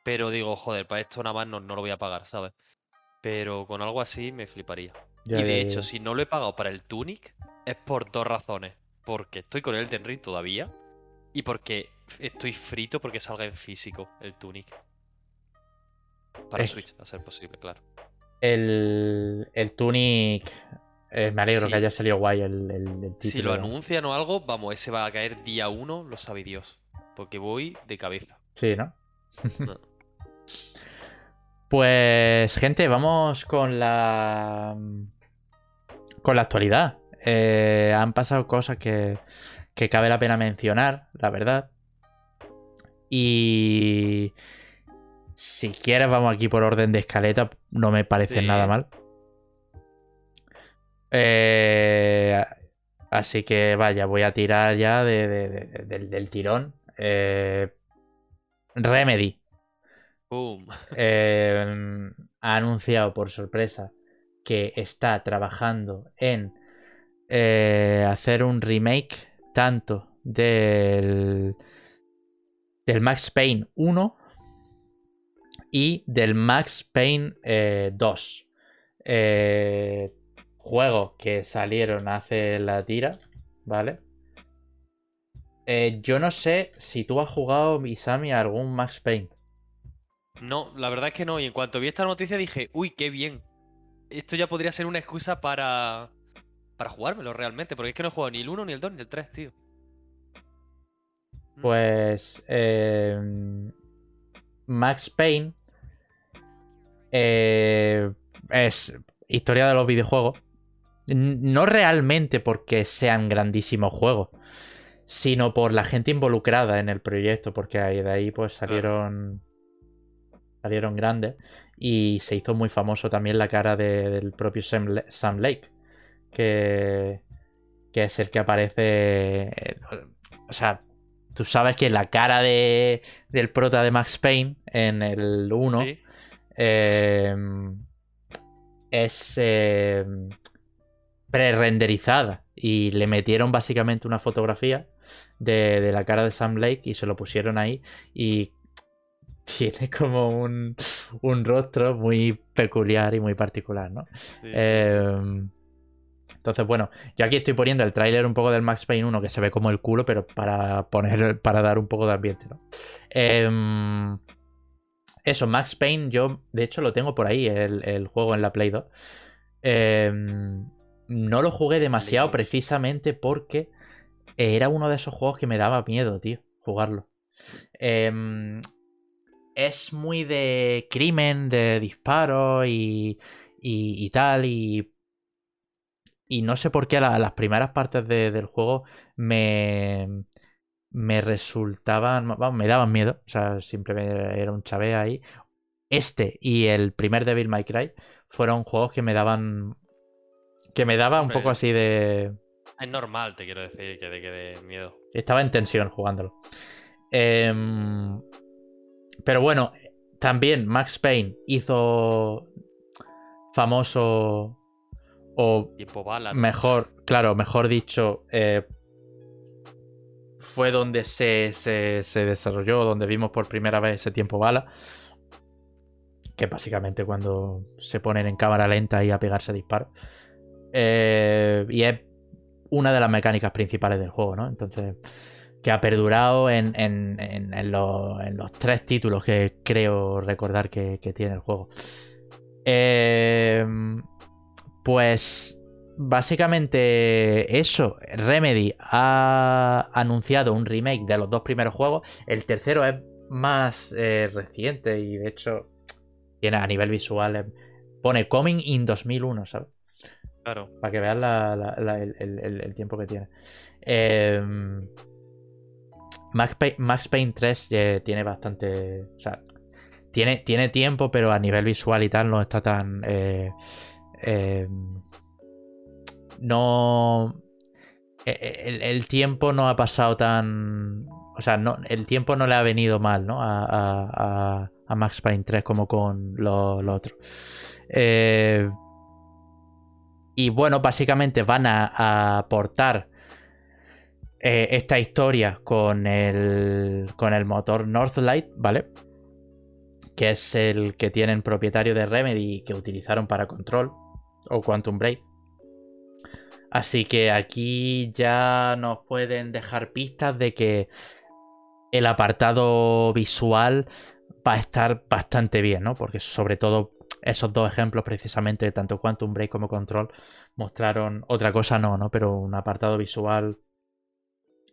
Pero digo, joder, para esto nada más no, no lo voy a pagar, ¿sabes? Pero con algo así me fliparía. Ya, y de ya, hecho, si no lo he pagado para el Tunic, es por dos razones. Porque estoy con el Elden Ring todavía. Y porque estoy frito porque salga en físico el Tunic. Para Es- Switch, a ser posible, claro. El, el Tunic. eh, me alegro Sí, que haya sí. salido guay el, el, el título. Si lo anuncian o algo, vamos, ese va a caer día uno, lo sabe Dios. Porque voy de cabeza. Sí, ¿no? No. Pues, gente, vamos con la. Con la actualidad. Eh, han pasado cosas que, que cabe la pena mencionar, la verdad. Y. Si quieres, vamos aquí por orden de escaleta. No me parece Sí. nada mal. Eh, así que vaya, voy a tirar ya de- de- de- del, del tirón. Eh, Remedy ¡Pum! eh, ha anunciado por sorpresa que está trabajando en eh, hacer un remake tanto del, del Max Payne 1 y del Max Payne eh, 2. Eh, juegos que salieron hace la tira, ¿vale? Eh, yo no sé si tú has jugado, Isami, a algún Max Payne. No, la verdad es que no. Y en cuanto vi esta noticia dije, uy, qué bien. Esto ya podría ser una excusa para. para jugármelo realmente. Porque es que no he jugado ni el 1, ni el 2, ni el 3, tío. Mm, Pues eh, Max Payne eh, es historia de los videojuegos. No realmente porque sean grandísimos juegos, sino por la gente involucrada en el proyecto, porque de ahí pues salieron salieron grandes y se hizo muy famoso también la cara de- del propio Sam, La- Sam Lake, que, que es el que aparece, eh, o sea, tú sabes que la cara de, del prota de Max Payne en el 1 sí. Eh, es eh, pre-renderizada y le metieron básicamente una fotografía de, de la cara de Sam Lake y se lo pusieron ahí y tiene como un, un rostro muy peculiar y muy particular, ¿no? sí, sí, sí, sí. Eh, entonces, bueno, yo aquí estoy poniendo el tráiler un poco del Max Payne 1 que se ve como el culo, pero para poner, para dar un poco de ambiente, ¿no? Em, eso, Max Payne, yo de hecho lo tengo por ahí, el, el juego en la Play 2. Em, no lo jugué demasiado Play 2. precisamente porque era uno de esos juegos que me daba miedo, tío, jugarlo. Em, es muy de crimen, de disparos y, y, y tal, y, y no sé por qué la- las primeras partes de- del juego me, me resultaban, vamos, me daban miedo, o sea, simplemente era un chave ahí. Este y el primer Devil May Cry fueron juegos que me daban, que me daba un poco así de... Es normal, te quiero decir, que de que de miedo. Estaba en tensión jugándolo. Em, pero bueno, también Max Payne hizo famoso o bala, ¿no? mejor, claro, mejor dicho, eh, fue donde se, se, se desarrolló, donde vimos por primera vez ese tiempo bala. Que básicamente cuando se ponen en cámara lenta y a pegarse disparos. Eh, y es una de las mecánicas principales del juego, ¿no? Entonces, que ha perdurado en, en- en- en los, tres títulos que creo recordar que, que tiene el juego. Eh, pues básicamente eso. Remedy ha anunciado un remake de los dos primeros juegos. El tercero es más eh, reciente y de hecho tiene a nivel visual, eh, pone Coming in 2001, ¿sabes? Claro. Para que veas la- la- la- el, el- el tiempo que tiene. Em, Max, Pay- Max Payne 3 eh, tiene bastante. O sea, tiene, tiene tiempo, pero a nivel visual y tal no está tan. eh, em, no. e- El, el tiempo no ha pasado tan. O sea, no, el tiempo no le ha venido mal, ¿no? A, a- a- Max Payne 3 como con lo, otro. Eh, y bueno, básicamente van a, aportar eh, esta historia con el, con el motor Northlight, ¿vale? Que es el que tienen propietario de Remedy que utilizaron para Control o Quantum Break. Así que aquí ya nos pueden dejar pistas de que el apartado visual va a estar bastante bien, ¿no? Porque sobre todo esos dos ejemplos, precisamente, tanto Quantum Break como Control, mostraron otra cosa, no, ¿no? Pero un apartado visual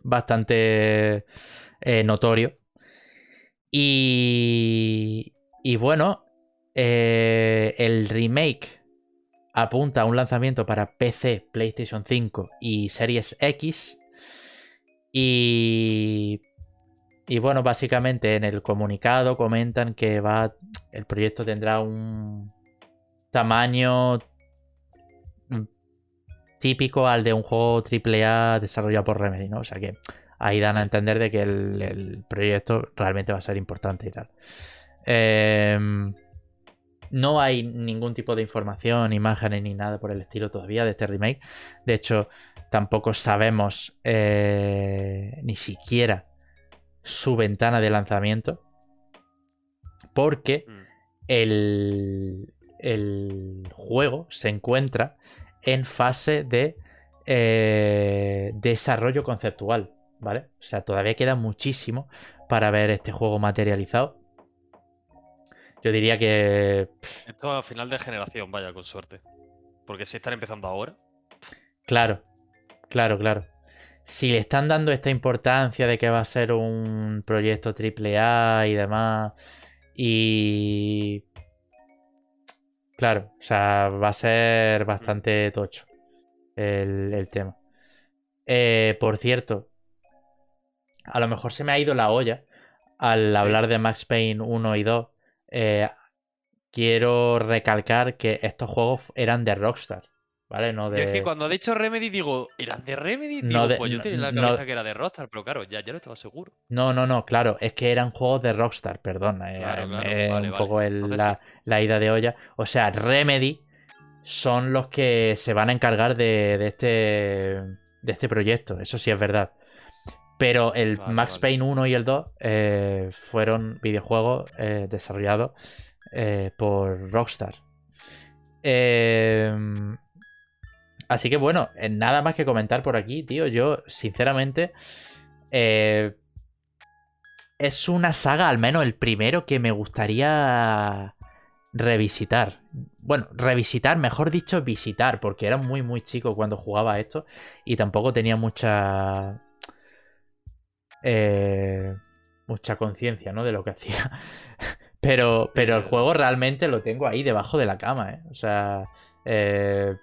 bastante eh, notorio. Y, y bueno, eh, el remake apunta a un lanzamiento para PC, PlayStation 5 y Series X. Y, y bueno, básicamente en el comunicado comentan que va, el proyecto tendrá un tamaño mm, típico al de un juego AAA desarrollado por Remedy, ¿no? O sea que ahí dan a entender de que el, el proyecto realmente va a ser importante y tal. Em, no hay ningún tipo de información, imágenes ni nada por el estilo todavía de este remake. De hecho, tampoco sabemos eh, ni siquiera su ventana de lanzamiento. Porque Mm. el, el juego se encuentra en fase de eh, desarrollo conceptual, ¿vale? O sea, todavía queda muchísimo para ver este juego materializado. Yo diría que, Esto a final de generación, vaya, con suerte. Porque si están empezando ahora. claro, claro, claro. Si le están dando esta importancia de que va a ser un proyecto AAA y demás, y Claro, o sea, va a ser bastante tocho el, el tema. Eh, por cierto, a lo mejor se me ha ido la olla al hablar de Max Payne 1 y 2. Eh, quiero recalcar que estos juegos eran de Rockstar, ¿vale? No Yo es que de... cuando ha dicho Remedy digo, ¿eran de Remedy? No Digo, de- pues yo no- tenía en la no- cabeza que era de Rockstar, pero claro, ya, ya no estaba seguro. No, no, no, claro, es que eran juegos de Rockstar, perdón. Claro, eh, claro, eh, vale, un vale. poco el- Entonces la, la ida de olla. O sea, Remedy son los que se van a encargar de, de este, de este proyecto, eso sí es verdad. Pero el Vale, Max vale. Payne 1 y el 2 eh, fueron videojuegos eh, desarrollados eh, por Rockstar. Em, así que bueno, nada más que comentar por aquí, tío. Yo, sinceramente, es una saga, al menos el primero, que me gustaría revisitar. Bueno, revisitar, mejor dicho, visitar, porque era muy, muy chico cuando jugaba esto y tampoco tenía mucha. Eh, mucha conciencia, ¿no? De lo que hacía. Pero, pero el juego realmente lo tengo ahí debajo de la cama, ¿eh? O sea, eh,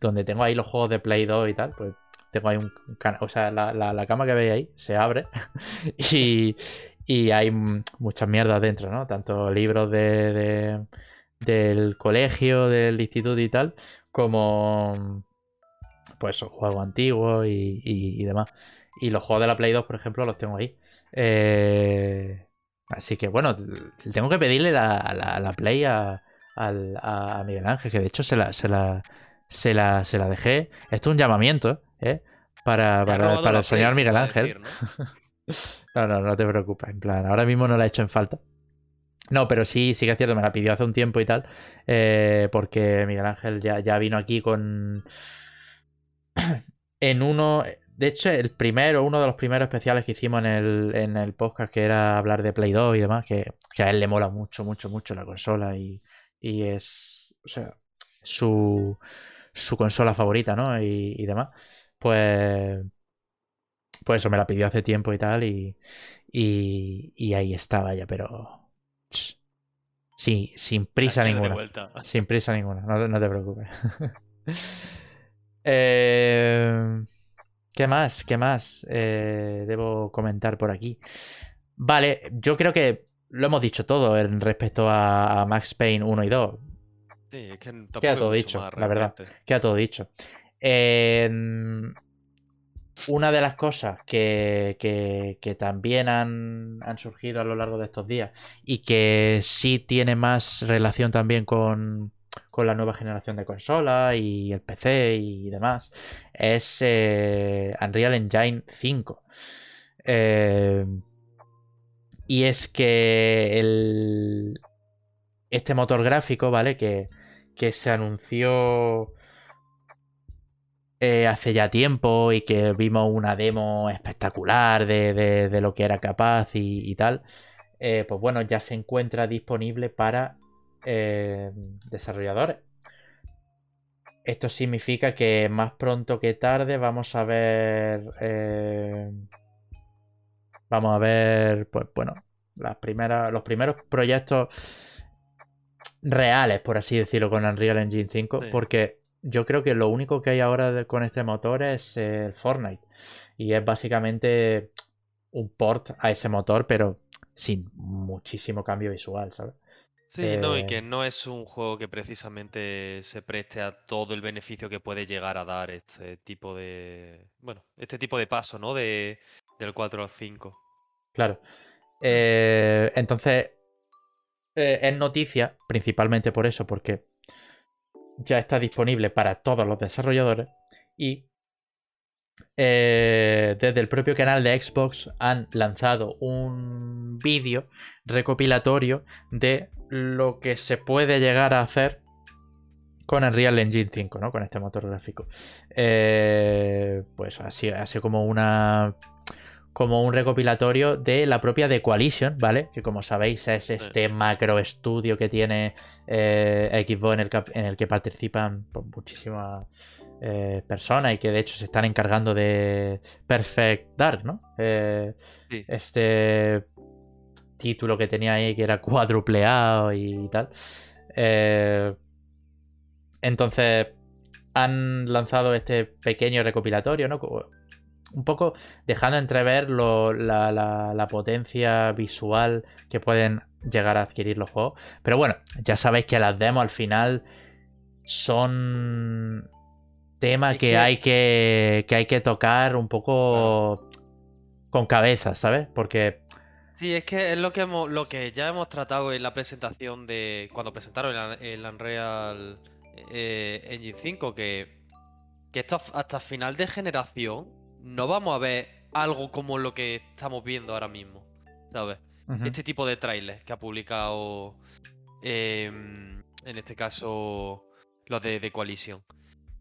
donde tengo ahí los juegos de Play 2 y tal, pues tengo ahí un, un cana- O sea, la, la- cama que veis ahí se abre y, y hay muchas mierdas dentro, ¿no? Tanto libros de, de- del colegio, del instituto y tal, como pues juegos antiguos y- y demás. Y los juegos de la Play 2, por ejemplo, los tengo ahí. Eh, así que bueno, tengo que pedirle la, la- la Play a, al- a- a Miguel Ángel, que de hecho se la, se la, se la, se la dejé. Esto es un llamamiento, ¿eh? Para, para, para el señor Miguel Ángel. decir, ¿no? No, no, no te preocupes. En plan, ahora mismo no la he hecho en falta. No, pero sí, sí que es cierto, me la pidió hace un tiempo y tal. eh, porque Miguel Ángel ya, ya vino aquí con. En uno. De hecho, el primero, uno de los primeros especiales que hicimos en el, en el podcast, que era hablar de Play 2 y demás, que, que a él le mola mucho, mucho, mucho la consola y, y es. O sea, su, su consola favorita, ¿no? Y, y demás. Pues. Pues eso me la pidió hace tiempo y tal, y, y, y ahí estaba ya, pero. Sí, sin prisa ninguna. Sin prisa ninguna, no, no te preocupes. Eh, ¿Qué más? ¿Qué más eh, debo comentar por aquí? Vale, yo creo que lo hemos dicho todo en respecto a, Max Payne 1 y 2. Sí, es que tampoco Queda todo dicho, más la verdad. Queda todo dicho. Eh, una de las cosas que, que- que también han, han surgido a lo largo de estos días y que sí tiene más relación también con, con la nueva generación de consolas y el PC y demás es eh, Unreal Engine 5. Eh, y es que el, este motor gráfico, ¿vale? Que, que se anunció eh, hace ya tiempo y que vimos una demo espectacular de, de- lo que era capaz y, tal, pues bueno, ya se encuentra disponible para eh, desarrolladores. Esto significa que más pronto que tarde vamos a ver... eh, vamos a ver, pues bueno, las primeras, los primeros proyectos reales, por así decirlo, con Unreal Engine 5, Sí. porque yo creo que lo único que hay ahora de- con este motor es el Fortnite. Y es básicamente un port a ese motor, pero sin muchísimo cambio visual, ¿sabes? Sí, no, y Eh, que no es un juego que precisamente se preste a todo el beneficio que puede llegar a dar este tipo de. Bueno, este tipo de paso, ¿no? De, del 4 al 5. Claro. Eh, entonces, eh, es noticia, principalmente por eso, porque ya está disponible para todos los desarrolladores y eh, desde el propio canal de Xbox han lanzado un vídeo recopilatorio de lo que se puede llegar a hacer con Unreal Engine 5, ¿no? Con este motor gráfico. Eh, pues así, así como una como un recopilatorio de la propia The Coalition, ¿vale? Que como sabéis es este macro estudio que tiene eh, Xbox en el, en el que participan pues, muchísimas eh, personas y que de hecho se están encargando de Perfect Dark, ¿no? Sí. este título que tenía ahí que era cuádruple A y tal. Eh, entonces han lanzado este pequeño recopilatorio, ¿no? Un poco dejando entrever lo- la, la- la potencia visual que pueden llegar a adquirir los juegos. Pero bueno, ya sabéis que las demos al final son que, que- hay que, que hay que tocar un poco con cabeza, ¿sabes? Porque Sí, es que es lo que hemos, lo que ya hemos tratado en la presentación de. cuando presentaron el, el Unreal eh, Engine 5, que, que esto hasta final de generación no vamos a ver algo como lo que estamos viendo ahora mismo. ¿Sabes? Este tipo de trailers que ha publicado. em, en este caso. Los de, de Coalition.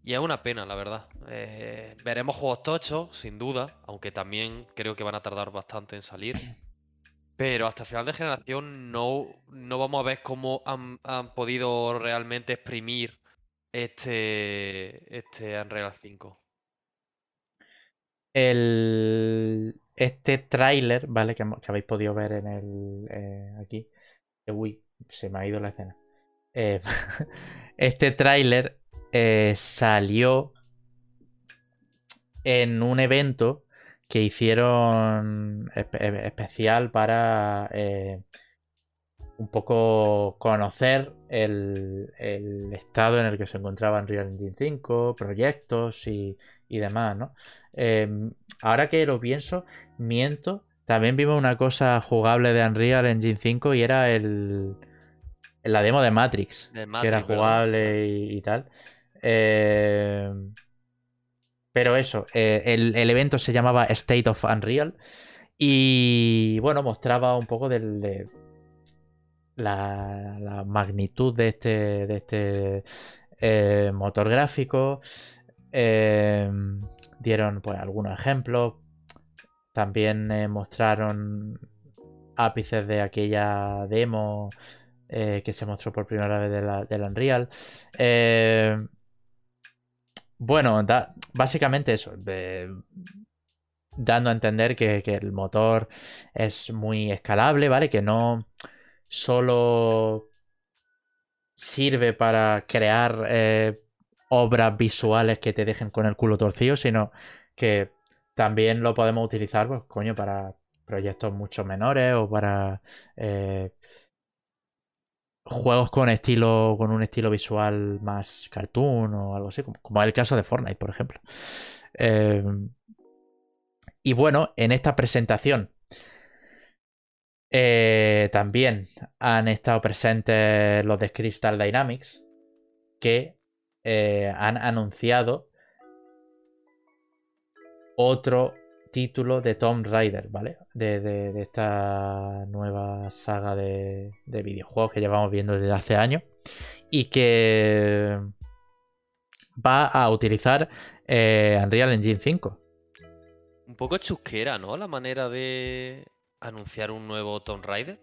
Y es una pena, la verdad. Eh, veremos juegos tochos, sin duda. Aunque también creo que van a tardar bastante en salir. Pero hasta final de generación no, no vamos a ver cómo han, han podido realmente exprimir este, este Unreal 5. el, este tráiler, ¿vale? Que, habéis podido ver en el eh, aquí. Uy, se me ha ido la escena. Eh, este tráiler eh, salió en un evento que hicieron espe- especial para eh, un poco conocer el, el estado en el que se encontraba Unreal Engine 5, proyectos y, y demás, ¿no? Eh, ahora que lo pienso, miento. También vimos una cosa jugable de Unreal Engine 5 y era el, la demo de Matrix, De que era jugable y, y tal. Eh, pero eso, eh, el, el evento se llamaba State of Unreal y bueno, mostraba un poco de la, la magnitud de este, de este eh, motor gráfico. Eh, dieron pues algunos ejemplos. También mostraron ápices de aquella demo que se mostró por primera vez del Unreal. Bueno, básicamente eso. dando a entender que, que el motor es muy escalable, ¿vale? Que no solo sirve para crear eh, obras visuales que te dejen con el culo torcido, sino que también lo podemos utilizar, pues, coño, para proyectos mucho menores o para eh, juegos con estilo, con un estilo visual más cartoon o algo así, como, es el caso de Fortnite, por ejemplo. Em, y bueno, en esta presentación eh, también han estado presentes los de Crystal Dynamics que eh, han anunciado otro título de Tomb Raider, ¿vale? De, esta nueva saga de, videojuegos que llevamos viendo desde hace años y que va a utilizar eh, Unreal Engine 5. Un poco chusquera, ¿no? La manera de anunciar un nuevo Tomb Raider.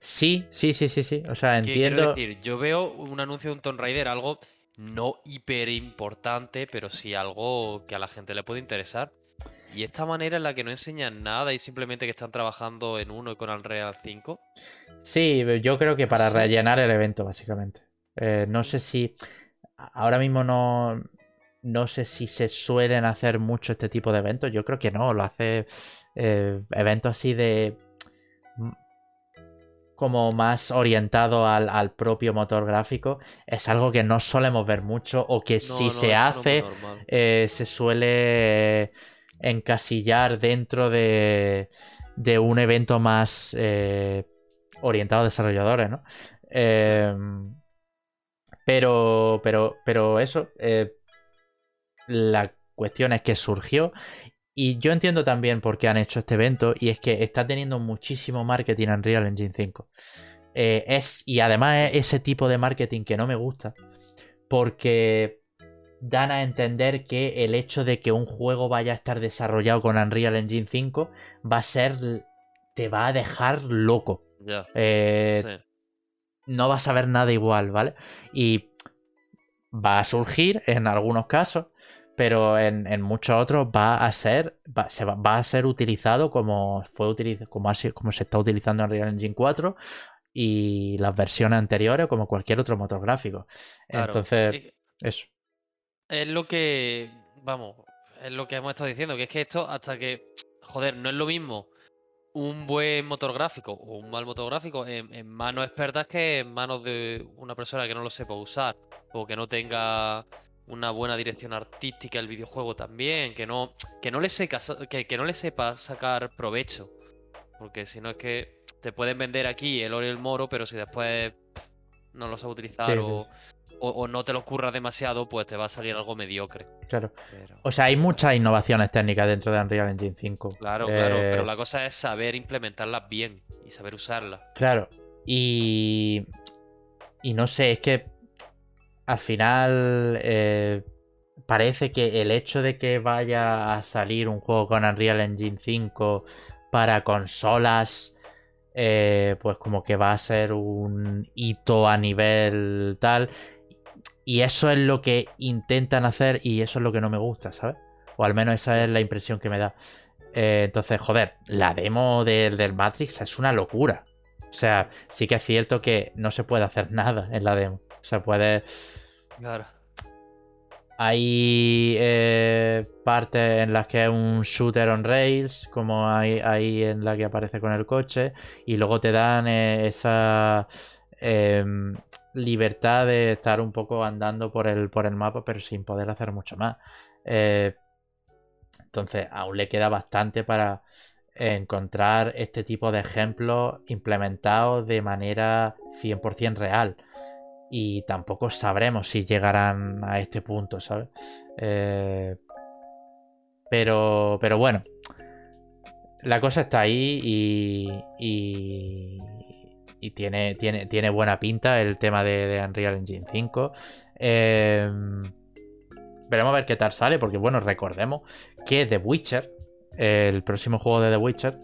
Sí, sí, sí, sí, sí. O sea, entiendo. decir, yo veo un anuncio de un Tomb Raider algo no hiper importante, pero sí algo que a la gente le puede interesar. Y esta manera en la que no enseñan nada y simplemente que están trabajando en uno y con Unreal 5. Sí, yo creo que para rellenar el evento, básicamente. Eh, no sé si. Ahora mismo no. No sé si se suelen hacer mucho este tipo de eventos. Yo creo que no. Lo hace. Eh, eventos así de como más orientado al, propio motor gráfico, es algo que no solemos ver mucho o que si se hace eh, se suele encasillar dentro de, de un evento más eh, orientado a desarrolladores, ¿no? Em, pero, pero, pero eso, eh, la cuestión es que surgió y yo entiendo también por qué han hecho este evento y es que está teniendo muchísimo marketing en Real Engine 5. Eh, es, y además es ese tipo de marketing que no me gusta porque dan a entender que el hecho de que un juego vaya a estar desarrollado con Unreal Engine 5 va a ser... te va a dejar loco. Eh, no vas a ver nada igual, ¿vale? Y va a surgir en algunos casos pero en, muchos otros va a ser va, se va, a ser utilizado como fue como, como se está utilizando en Real Engine 4 y las versiones anteriores como cualquier otro motor gráfico. Entonces, eso. Es lo que, vamos, es lo que hemos estado diciendo, que es que esto hasta que, joder, no es lo mismo un buen motor gráfico o un mal motor gráfico en, en manos expertas que en manos de una persona que no lo sepa usar o que no tenga una buena dirección artística el videojuego también, que no, que no, le, que, que no le sepa sacar provecho. Porque si no es que te pueden vender aquí el oro y el moro, pero si después no lo sabes utilizar o, no te lo ocurra demasiado, pues te va a salir algo mediocre. Claro. O sea, hay muchas innovaciones técnicas dentro de Unreal Engine 5. Claro, claro, pero eh, la cosa es saber implementarlas bien y saber usarlas. Claro. Y... Y no sé, es que al final eh, parece que el hecho de que vaya a salir un juego con Unreal Engine 5 para consolas, eh, pues como que va a ser un hito a nivel tal. Y eso es lo que intentan hacer y eso es lo que no me gusta, ¿sabes? O al menos esa es la impresión que me da. Eh, entonces, joder, la demo del Matrix es una locura. O sea, sí que es cierto que no se puede hacer nada en la demo. Se puede Claro. Hay eh, partes en las que es un shooter on rails, como hay ahí en la que aparece con el coche, y luego te dan eh, esa em, libertad de estar un poco andando por el, por el mapa, pero sin poder hacer mucho más. Eh, entonces, aún le queda bastante para encontrar este tipo de ejemplos implementados de manera 100% real y tampoco sabremos si llegarán a este punto, ¿sabes? Eh, pero, pero bueno, la cosa está ahí y, y, tiene, tiene, tiene, buena pinta el tema de, Unreal Engine 5. Em, veremos a ver qué tal sale, porque bueno, recordemos que The Witcher, el próximo juego de The Witcher,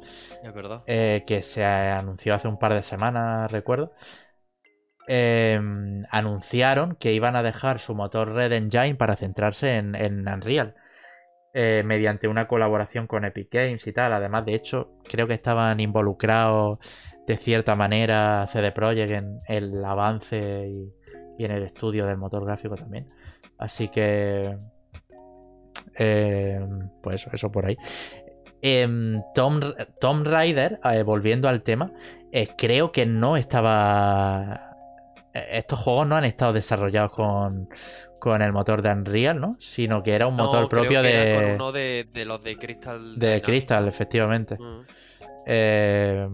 eh, que se anunció hace un par de semanas, recuerdo, Em, anunciaron que iban a dejar su motor Red Engine para centrarse en, Unreal. Eh, mediante una colaboración con Epic Games y tal. Además, de hecho, creo que estaban involucrados de cierta manera CD Projekt en el avance y, y en el estudio del motor gráfico también. Así que eh, pues eso, por ahí. Em, Tom, Tom Raider, eh, volviendo al tema, eh, creo que no estaba. Estos juegos no han estado desarrollados con, con el motor de Unreal, ¿no? Sino que era un No, motor creo propio que era de. con uno de, de los de Crystal. De. Crystal, efectivamente. Mm, Eh,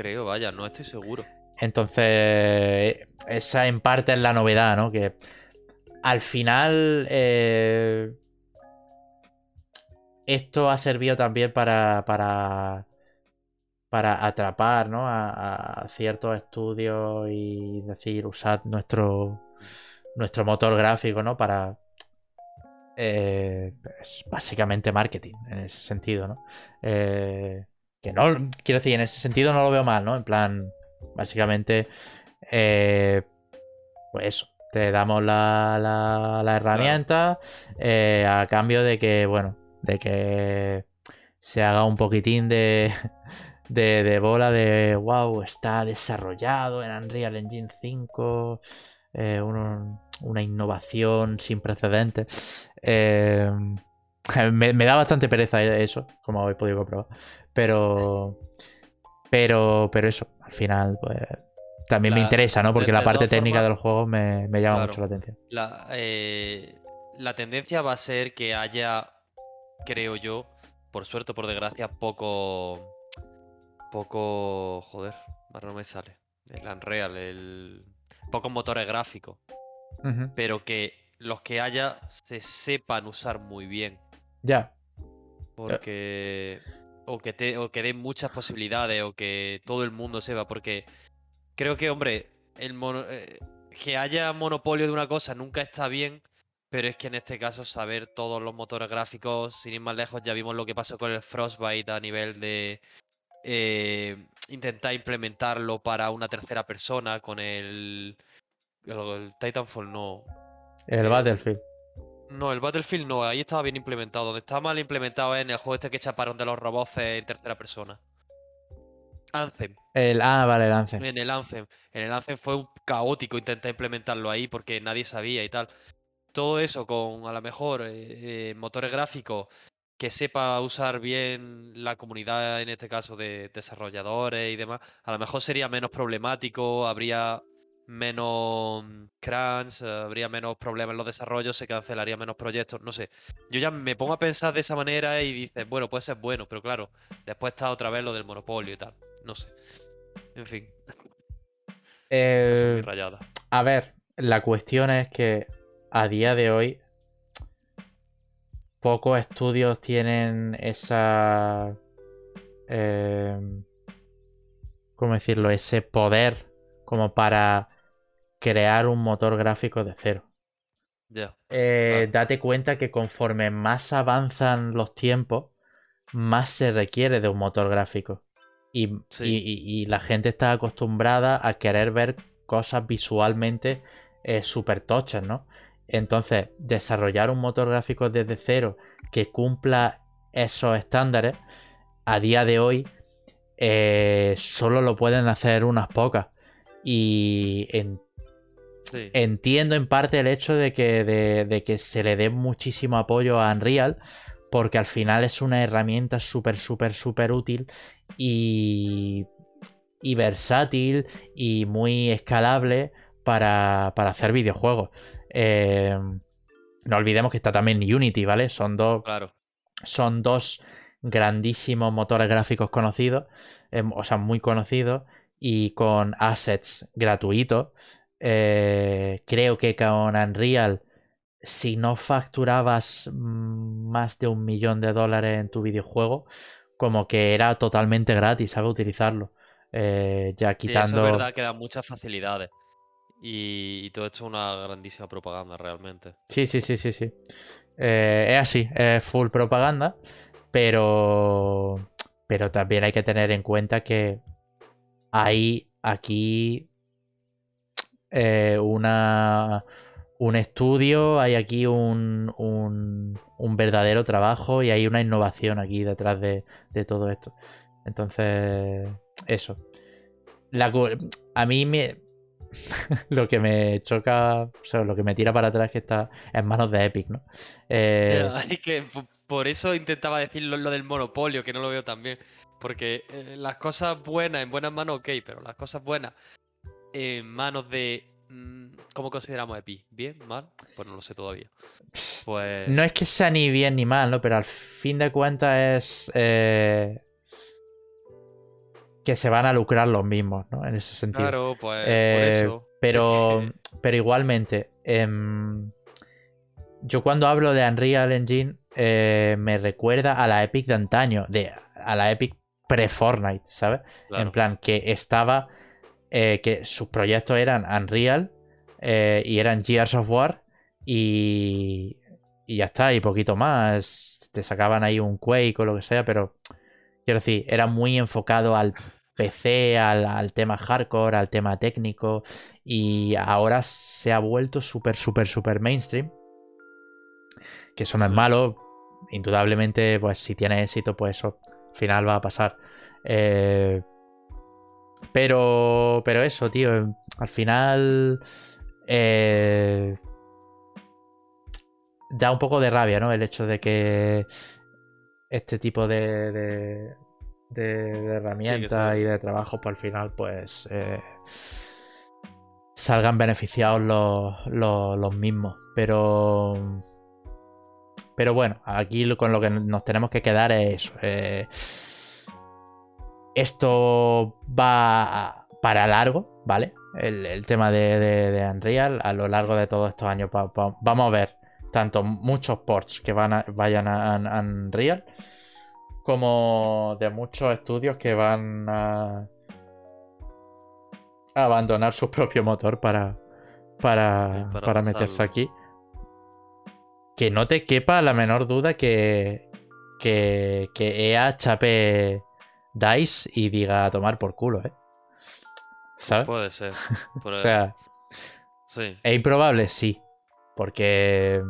Creo, vaya, no estoy seguro. Entonces, esa en parte es la novedad, ¿no? Que al final eh, esto ha servido también para, para, para atrapar, ¿no? A, ciertos estudios y decir, usad nuestro, nuestro motor gráfico, ¿no? Para... eh, pues, básicamente marketing, en ese sentido, ¿no? Eh, que no, quiero decir, en ese sentido no lo veo mal, ¿no? En plan, básicamente, eh, pues eso, te damos la, la, la herramienta eh, a cambio de que, bueno, de que se haga un poquitín de, de, de bola de, wow, está desarrollado en Unreal Engine 5, eh, una innovación sin precedentes. Eh, me, me da bastante pereza eso, como habéis podido comprobar. Pero. Pero. Pero eso, al final, pues. También me interesa, ¿no? Porque la parte técnica formas- de los juegos me, me llama Claro. mucho la atención. La, eh, la tendencia va a ser que haya, creo yo, por suerte o por desgracia, poco. Poco. Joder, ahora no me sale. El Unreal, el. Pocos motores gráficos. Pero que los que haya se sepan usar muy bien. Ya. Porque. O que, te, o que den muchas posibilidades, o que todo el mundo sepa. Porque creo que, hombre, el mono- eh, que haya monopolio de una cosa nunca está bien. Pero es que en este caso saber todos los motores gráficos, sin ir más lejos, ya vimos lo que pasó con el Frostbite a nivel de eh, intentar implementarlo para una tercera persona con el, el, el Titanfall no, El Battlefield. No, el Battlefield no, ahí estaba bien implementado. Donde estaba mal implementado es en el juego este que chaparon de los robots en tercera persona. Anthem. El, ah, vale, el Anthem. En el Anthem. En el Anthem fue un caótico intentar implementarlo ahí porque nadie sabía y tal. Todo eso con a lo mejor eh, eh, motores gráficos que sepa usar bien la comunidad, en este caso de desarrolladores y demás, a lo mejor sería menos problemático, habría menos crunch, eh, habría menos problemas en los desarrollos, se cancelaría menos proyectos, no sé. Yo ya me pongo a pensar de esa manera y dices, bueno, puede ser bueno, pero claro, después está otra vez lo del monopolio y tal, no sé. En fin, Eh, mis rayadas. a ver, la cuestión es que a día de hoy pocos estudios tienen esa... eh, ¿Cómo decirlo? Ese poder como para crear un motor gráfico de cero. Ya. Eh, Claro. date cuenta que conforme más avanzan los tiempos, más se requiere de un motor gráfico. Y, Sí. y- y- y la gente está acostumbrada a querer ver cosas visualmente súper tochas, ¿no? Entonces, desarrollar un motor gráfico desde cero que cumpla esos estándares, a día de hoy, eh, solo lo pueden hacer unas pocas. Y en Sí. entiendo en parte el hecho de que, de, de que se le dé muchísimo apoyo a Unreal, porque al final es una herramienta súper, súper, súper útil y, y versátil y muy escalable para, para hacer videojuegos. Eh, no olvidemos que está también Unity, ¿vale? Son dos Claro. son dos grandísimos motores gráficos conocidos, em, o sea, muy conocidos, y con assets gratuitos. Eh, creo que con Unreal, si no facturabas más de un millón de dólares en tu videojuego, como que era totalmente gratis, ¿sabes? Utilizarlo. Eh, ya Sí, eso quitando... es verdad que da muchas facilidades. Y, y todo esto es una grandísima propaganda realmente. Sí, sí, sí, sí, sí. Eh, es así, es full propaganda, pero, pero también hay que tener en cuenta que hay aquí eh, una, un estudio, hay aquí un, un, verdadero trabajo y hay una innovación aquí detrás de, de todo esto. Entonces, eso. a mí me, lo que me choca, o sea, lo que me tira para atrás es que está en manos de Epic, ¿no? Eh... que por eso intentaba decir lo, del monopolio, que no lo veo tan bien. Porque eh, las cosas buenas en buenas manos, ok, pero las cosas buenas en manos de. Mm, ¿Cómo consideramos Epic? ¿Bien? ¿Mal? Pues no lo sé todavía. Pues. No es que sea ni bien ni mal, ¿no? Pero al fin de cuentas es. Eh que se van a lucrar los mismos, ¿no? En ese sentido. Claro, pues por eh, eso. Pero, pero igualmente, em, yo cuando hablo de Unreal Engine eh, me recuerda a la Epic de antaño, de, a la Epic pre-Fortnite, ¿sabes? En plan, que estaba, eh, que sus proyectos eran Unreal y eran Gears of War y, y ya está, y poquito más. Te sacaban ahí un Quake o lo que sea, pero quiero decir, era muy enfocado al PC, al, tema hardcore, al tema técnico y ahora se ha vuelto súper, súper, súper mainstream. Que eso no es malo. Indudablemente, pues si tiene éxito, pues eso al final va a pasar. Eh, pero, pero eso, tío, al final eh, da un poco de rabia, ¿no? El hecho de que este tipo de, de, herramientas y de trabajo, pues al final, pues eh, salgan beneficiados los, mismos. Pero. Pero bueno, aquí con lo que nos tenemos que quedar es eso. Eh, esto va para largo, ¿vale? El, tema de, Unreal a lo largo de todos estos años. vamos a ver tanto muchos ports que van vayan a Unreal como de muchos estudios que van a, abandonar su propio motor para, para, para, meterse aquí. Que no te quepa la menor duda que, que, que EA chape DICE y diga a tomar por culo, ¿eh? ¿Sabes? Puede ser. o sea, sí. ¿es improbable? Sí. Porque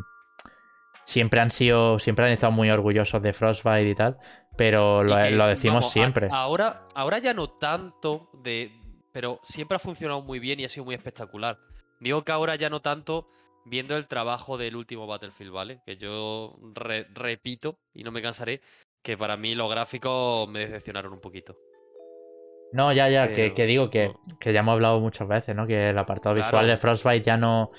siempre han sido, siempre han estado muy orgullosos de Frostbite y tal pero lo, decimos siempre. ahora, ahora ya no tanto de. Pero siempre ha funcionado muy bien y ha sido muy espectacular. Digo que ahora ya no tanto viendo el trabajo del último Battlefield, ¿vale? Que yo repito y no me cansaré, que para mí los gráficos me decepcionaron un poquito. No, ya, ya, que, digo que, que, ya hemos hablado muchas veces, ¿no? Que el apartado visual de Frostbite ya no,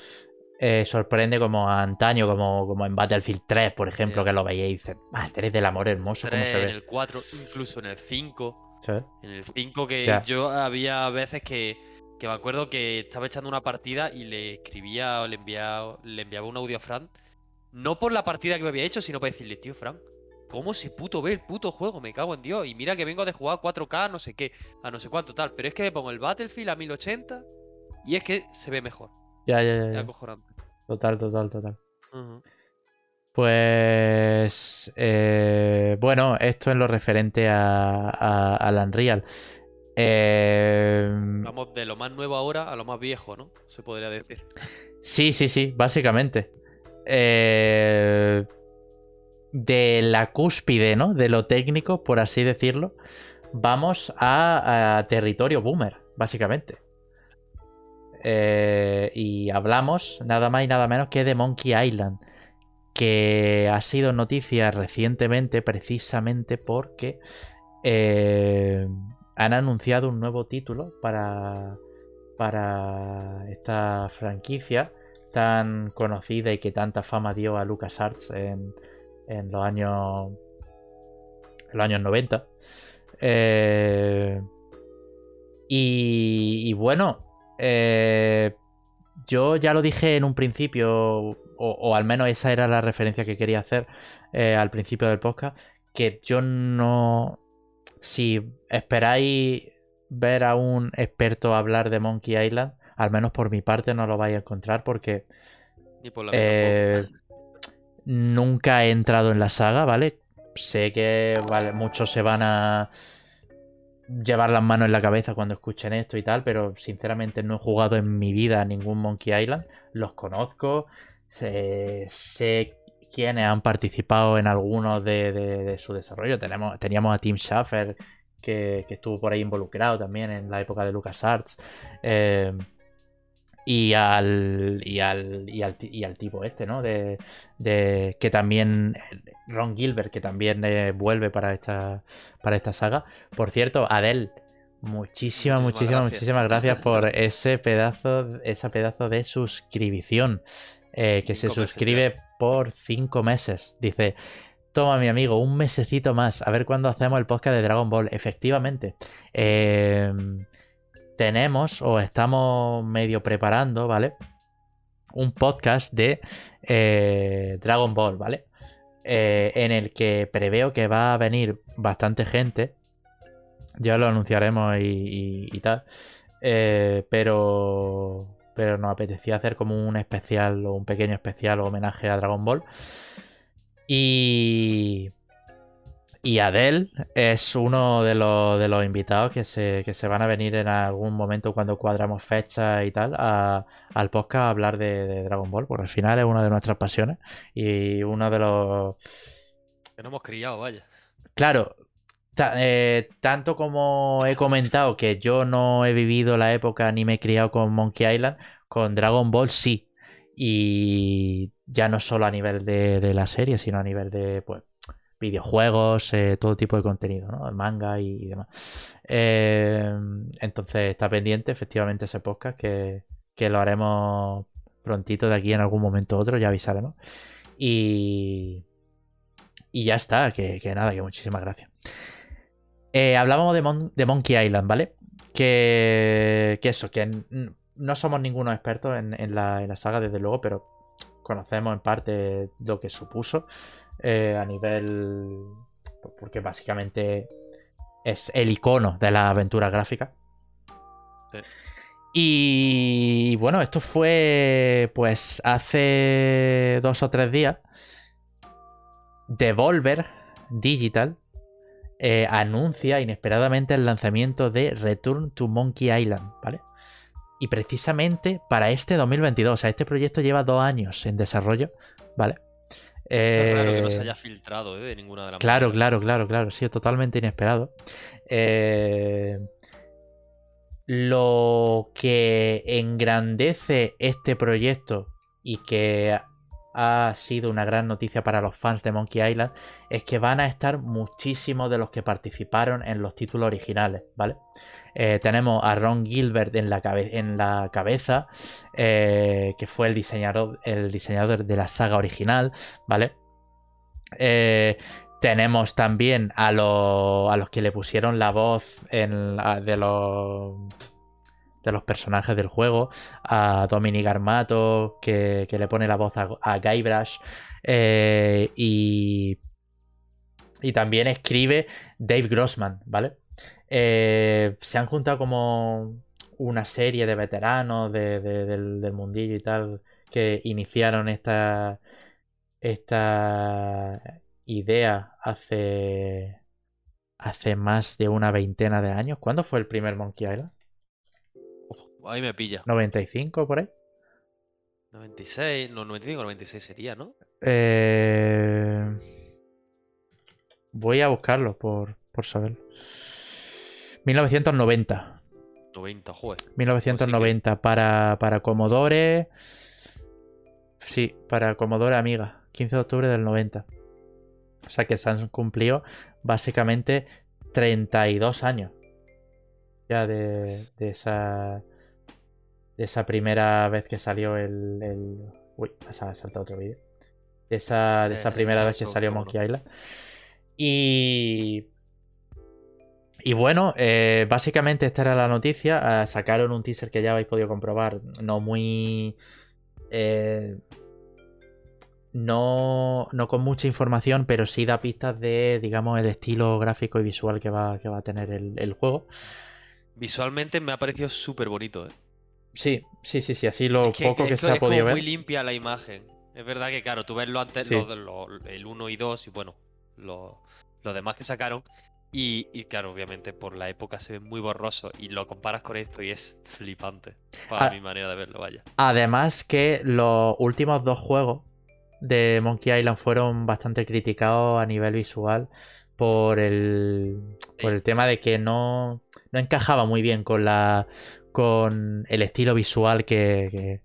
eh, sorprende como antaño, como, como en Battlefield 3, por ejemplo, que lo veíais y dices, madre del amor hermoso, ¿cómo se ve? En el 4, incluso en el 5. En el 5 que yo había veces que, que, me acuerdo que estaba echando una partida y le escribía o le enviaba, le enviaba un audio a Fran. No por la partida que me había hecho, sino para decirle, tío, Fran, ¿cómo se puto ve el puto juego? Me cago en Dios. Y mira que vengo de jugar 4K, no sé qué, a no sé cuánto tal. Pero es que me pongo el Battlefield a 1080 y es que se ve mejor. Ya, ya, ya. Total, total, total. Pues eh, bueno, esto es lo referente a, a, Unreal. Eh, Vamos de lo más nuevo ahora a lo más viejo, ¿no? Se podría decir. Sí, sí, sí, básicamente. Eh, de la cúspide, ¿no? De lo técnico, por así decirlo, vamos a territorio boomer, básicamente. Eh, y hablamos nada más y nada menos que de Monkey Island, que ha sido noticia recientemente precisamente porque eh, han anunciado un nuevo título para, para esta franquicia tan conocida y que tanta fama dio a LucasArts en, en los años en los años 90. Eh, y, bueno, eh, yo ya lo dije en un principio, o, al menos esa era la referencia que quería hacer eh, al principio del podcast, que yo no... Si esperáis ver a un experto hablar de Monkey Island, al menos por mi parte no lo vais a encontrar porque eh, nunca he entrado en la saga, ¿vale? Sé que vale, muchos se van a llevar las manos en la cabeza cuando escuchen esto y tal, pero sinceramente no he jugado en mi vida ningún Monkey Island. Los conozco, sé, quiénes han participado en algunos de, su desarrollo. Tenemos, teníamos a Tim Schafer, que, que estuvo por ahí involucrado también en la época de LucasArts. Eh, y al, y al, y al, y al tipo este, ¿no? De, de, que también Ron Gilbert, que también eh, vuelve para esta, para esta saga. Por cierto, Adele, muchísimas, muchísimas, muchísimas gracias por ese pedazo, ese pedazo de suscripción. Eh, que se suscribe por cinco meses. Dice, toma mi amigo, un mesecito más, a ver cuándo hacemos el podcast de Dragon Ball. Efectivamente. Eh, tenemos o estamos medio preparando, ¿vale? Un podcast de eh, Dragon Ball, ¿vale? Eh, en el que preveo que va a venir bastante gente. Ya lo anunciaremos y, tal. Eh, pero. Pero nos apetecía hacer como un especial o un pequeño especial o homenaje a Dragon Ball. Y. Y Adele es uno de los, de los invitados que se, que se, van a venir en algún momento cuando cuadramos fechas y tal al podcast a hablar de, Dragon Ball, porque al final es una de nuestras pasiones y uno de los... Que no hemos criado, vaya. Claro, eh, tanto como he comentado que yo no he vivido la época ni me he criado con Monkey Island, con Dragon Ball sí. Y ya no solo a nivel de, de la serie, sino a nivel de, pues, videojuegos, eh, todo tipo de contenido, ¿no? Manga y, demás. Eh, entonces está pendiente efectivamente ese podcast que, lo haremos prontito de aquí en algún momento u otro, ya avisaremos. Y, y ya está, que, nada, que muchísimas gracias. Eh, hablábamos de, Monkey Island, ¿vale? Que, que eso, que no somos ninguno expertos en, la, en la saga, desde luego, pero conocemos en parte lo que supuso. Eh, a nivel... Porque básicamente es el icono de la aventura gráfica. Y bueno, esto fue pues hace dos o tres días. Devolver Digital eh, anuncia inesperadamente el lanzamiento de Return to Monkey Island, ¿vale? Y precisamente para este 2022, o sea, este proyecto lleva dos años en desarrollo, ¿vale? Es raro que no se eh, haya filtrado ¿eh? de ninguna de las Claro, claro, claro, claro. Sido totalmente inesperado. Eh, lo que engrandece este proyecto y que ha sido una gran noticia para los fans de Monkey Island es que van a estar muchísimos de los que participaron en los títulos originales, ¿vale? tenemos a Ron Gilbert en la, cabeza, que fue el diseñador, el diseñador de la saga original, ¿vale? Eh, tenemos también a, a, los que le pusieron la voz de los de los personajes del juego, a Dominic Armato, que, le pone la voz a, Guybrush, eh, y, y también escribe Dave Grossman, ¿vale? Eh, se han juntado como una serie de veteranos del, mundillo y tal que iniciaron esta, esta idea hace, hace más de una veintena de años. ¿Cuándo fue el primer Monkey Island? Ahí me pilla. ¿95 por ahí? 96, no, 95, 96 sería, ¿no? Eh... Voy a buscarlo por, por saberlo. 1990. 90, joder. 1990 para, para Commodore. Sí, para Commodore Amiga. 15 de octubre del 90. O sea que se han cumplido básicamente 32 años ya de, de esa de esa primera vez que salió el, el... uy, se ha saltado otro vídeo de esa, de esa eh, primera vez que salió Monkey Island y y bueno, eh, básicamente esta era la noticia. Ah, sacaron un teaser que ya habéis podido comprobar, no muy. Eh, no, no con mucha información, pero sí da pistas de, digamos, el estilo gráfico y visual que va, que va a tener el, juego. Visualmente me ha parecido súper bonito, ¿eh? Sí, sí, sí, sí, así lo poco que, se ha podido ver. Es muy limpia la imagen. Es verdad que, claro, tú ves lo antes, el 1 y 2 y bueno, los demás que sacaron. Y, claro, obviamente por la época se ve muy borroso y lo comparas con esto y es flipante. Para mi manera de verlo, vaya. Además que los últimos dos juegos de Monkey Island fueron bastante criticados a nivel visual por el, por el tema de que no, no encajaba muy bien con la con el estilo visual que,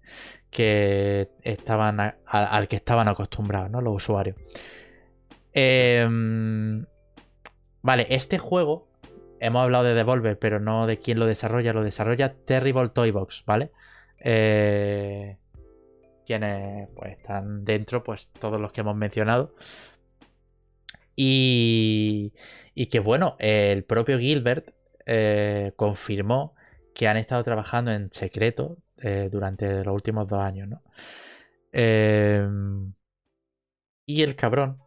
que, estaban al que estaban acostumbrados ¿no? los usuarios. Em, vale, este juego hemos hablado de Devolver, pero no de quién lo desarrolla. Lo desarrolla Terrible Toybox, ¿vale? Eh, quienes pues, están dentro, pues todos los que hemos mencionado. Y, y que bueno, el propio Gilbert eh, confirmó que han estado trabajando en secreto eh, durante los últimos dos años, ¿no? Em, y el cabrón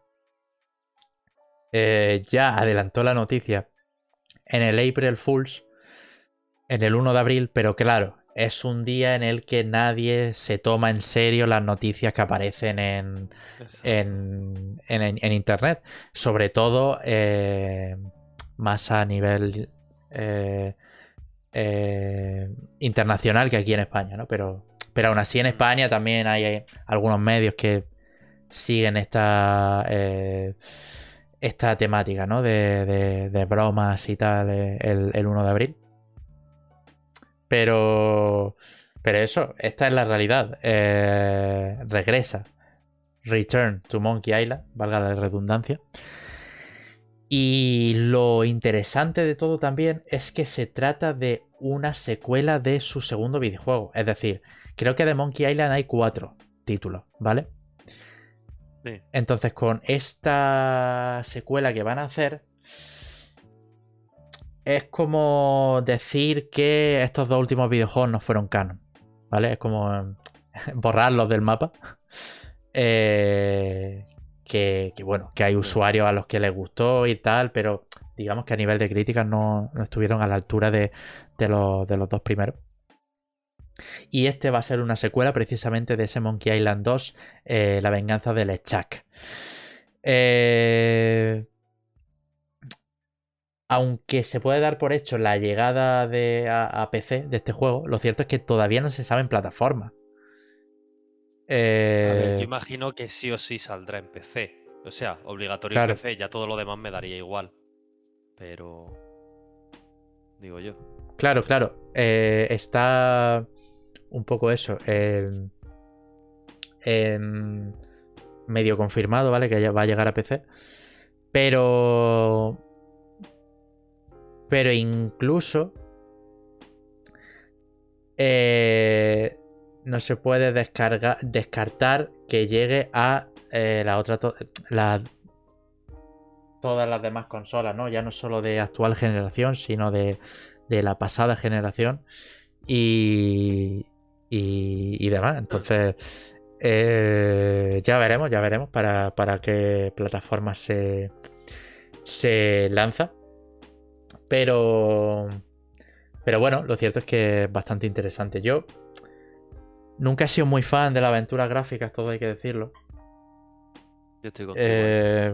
eh, ya adelantó la noticia en el April Fools, en el 1 de abril, pero claro, es un día en el que nadie se toma en serio las noticias que aparecen en, en, Internet. Sobre todo eh, más a nivel eh, eh, internacional que aquí en España, ¿no? Pero, pero aún así en. España también hay, algunos medios que siguen esta, esta temática, ¿no? De, bromas y tal el, el 1 de abril. Pero. Pero eso, esta es la realidad. Eh, regresa. Return to Monkey Island, valga la redundancia. Y lo interesante de todo también es que se trata de una secuela de su segundo videojuego. Es decir, creo que de Monkey Island hay cuatro títulos, ¿vale? Sí. Entonces, con esta secuela que van a hacer, es como decir que estos dos últimos videojuegos no fueron canon. ¿Vale? Es como borrarlos del mapa. Eh, que, bueno, que hay usuarios a los que les gustó y tal, pero digamos que a nivel de críticas no, estuvieron a la altura de, los, dos primeros. Y este va a ser una secuela precisamente de ese Monkey Island 2, eh, La venganza del Echak. Eh, aunque se puede dar por hecho la llegada de, a, PC de este juego, lo cierto es que todavía no se sabe en plataforma. Eh... yo imagino que sí o sí saldrá en PC. O sea, obligatorio en PC, ya todo lo demás me daría igual. Pero. Digo yo. Claro, claro. Eh, está un poco eso. medio confirmado, ¿vale? Que ya va a llegar a PC. Pero pero incluso eh, no se puede descartar que llegue a eh, la otra todas las demás consolas, ¿no? Ya no solo de actual generación, sino de, la pasada generación y, y, demás. Entonces, eh, ya veremos, ya veremos para, para qué plataforma se, se lanza. Pero. Pero bueno, lo cierto es que es bastante interesante. Yo nunca he sido muy fan de la aventura gráfica, todo hay que decirlo. Yo estoy contigo. Eh,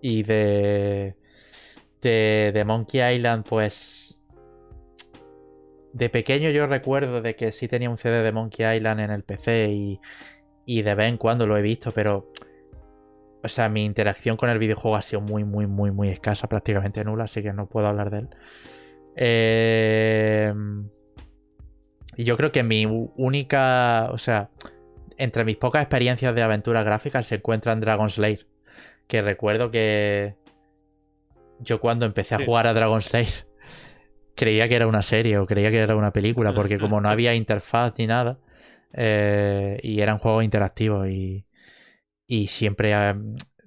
y de, de. De Monkey Island, pues. De pequeño yo recuerdo de que sí tenía un CD de Monkey Island en el PC y, y de vez en cuando lo he visto, pero o sea, mi interacción con el videojuego ha sido muy, muy, muy, muy escasa, prácticamente nula, así que no puedo hablar de él. Em, y yo creo que mi única, o sea, entre mis pocas experiencias de aventura gráfica se encuentra en Dragon Slayer. Que recuerdo que yo cuando empecé a jugar a Dragon Slayer creía que era una serie o creía que era una película, porque como no había interfaz ni nada, eh, y eran juegos interactivos y y siempre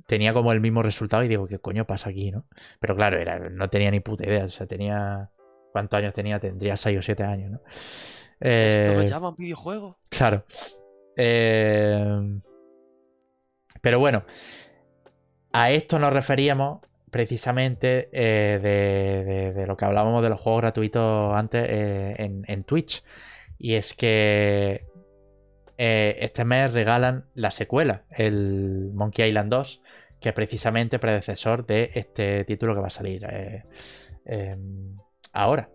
tenía como el mismo resultado y digo, ¿qué coño pasa aquí, no? Pero claro, era, no tenía ni puta idea, o sea, tenía... ¿Cuántos años tenía? Tendría 6 o 7 años, ¿no? ¿Esto lo eh, llaman videojuego? Claro. Eh, pero bueno, a esto nos referíamos precisamente eh, de, lo que hablábamos de los juegos gratuitos antes en, en, Twitch. Y es que este mes regalan la secuela, el Monkey Island 2, que es precisamente predecesor de este título que va a salir em, ahora.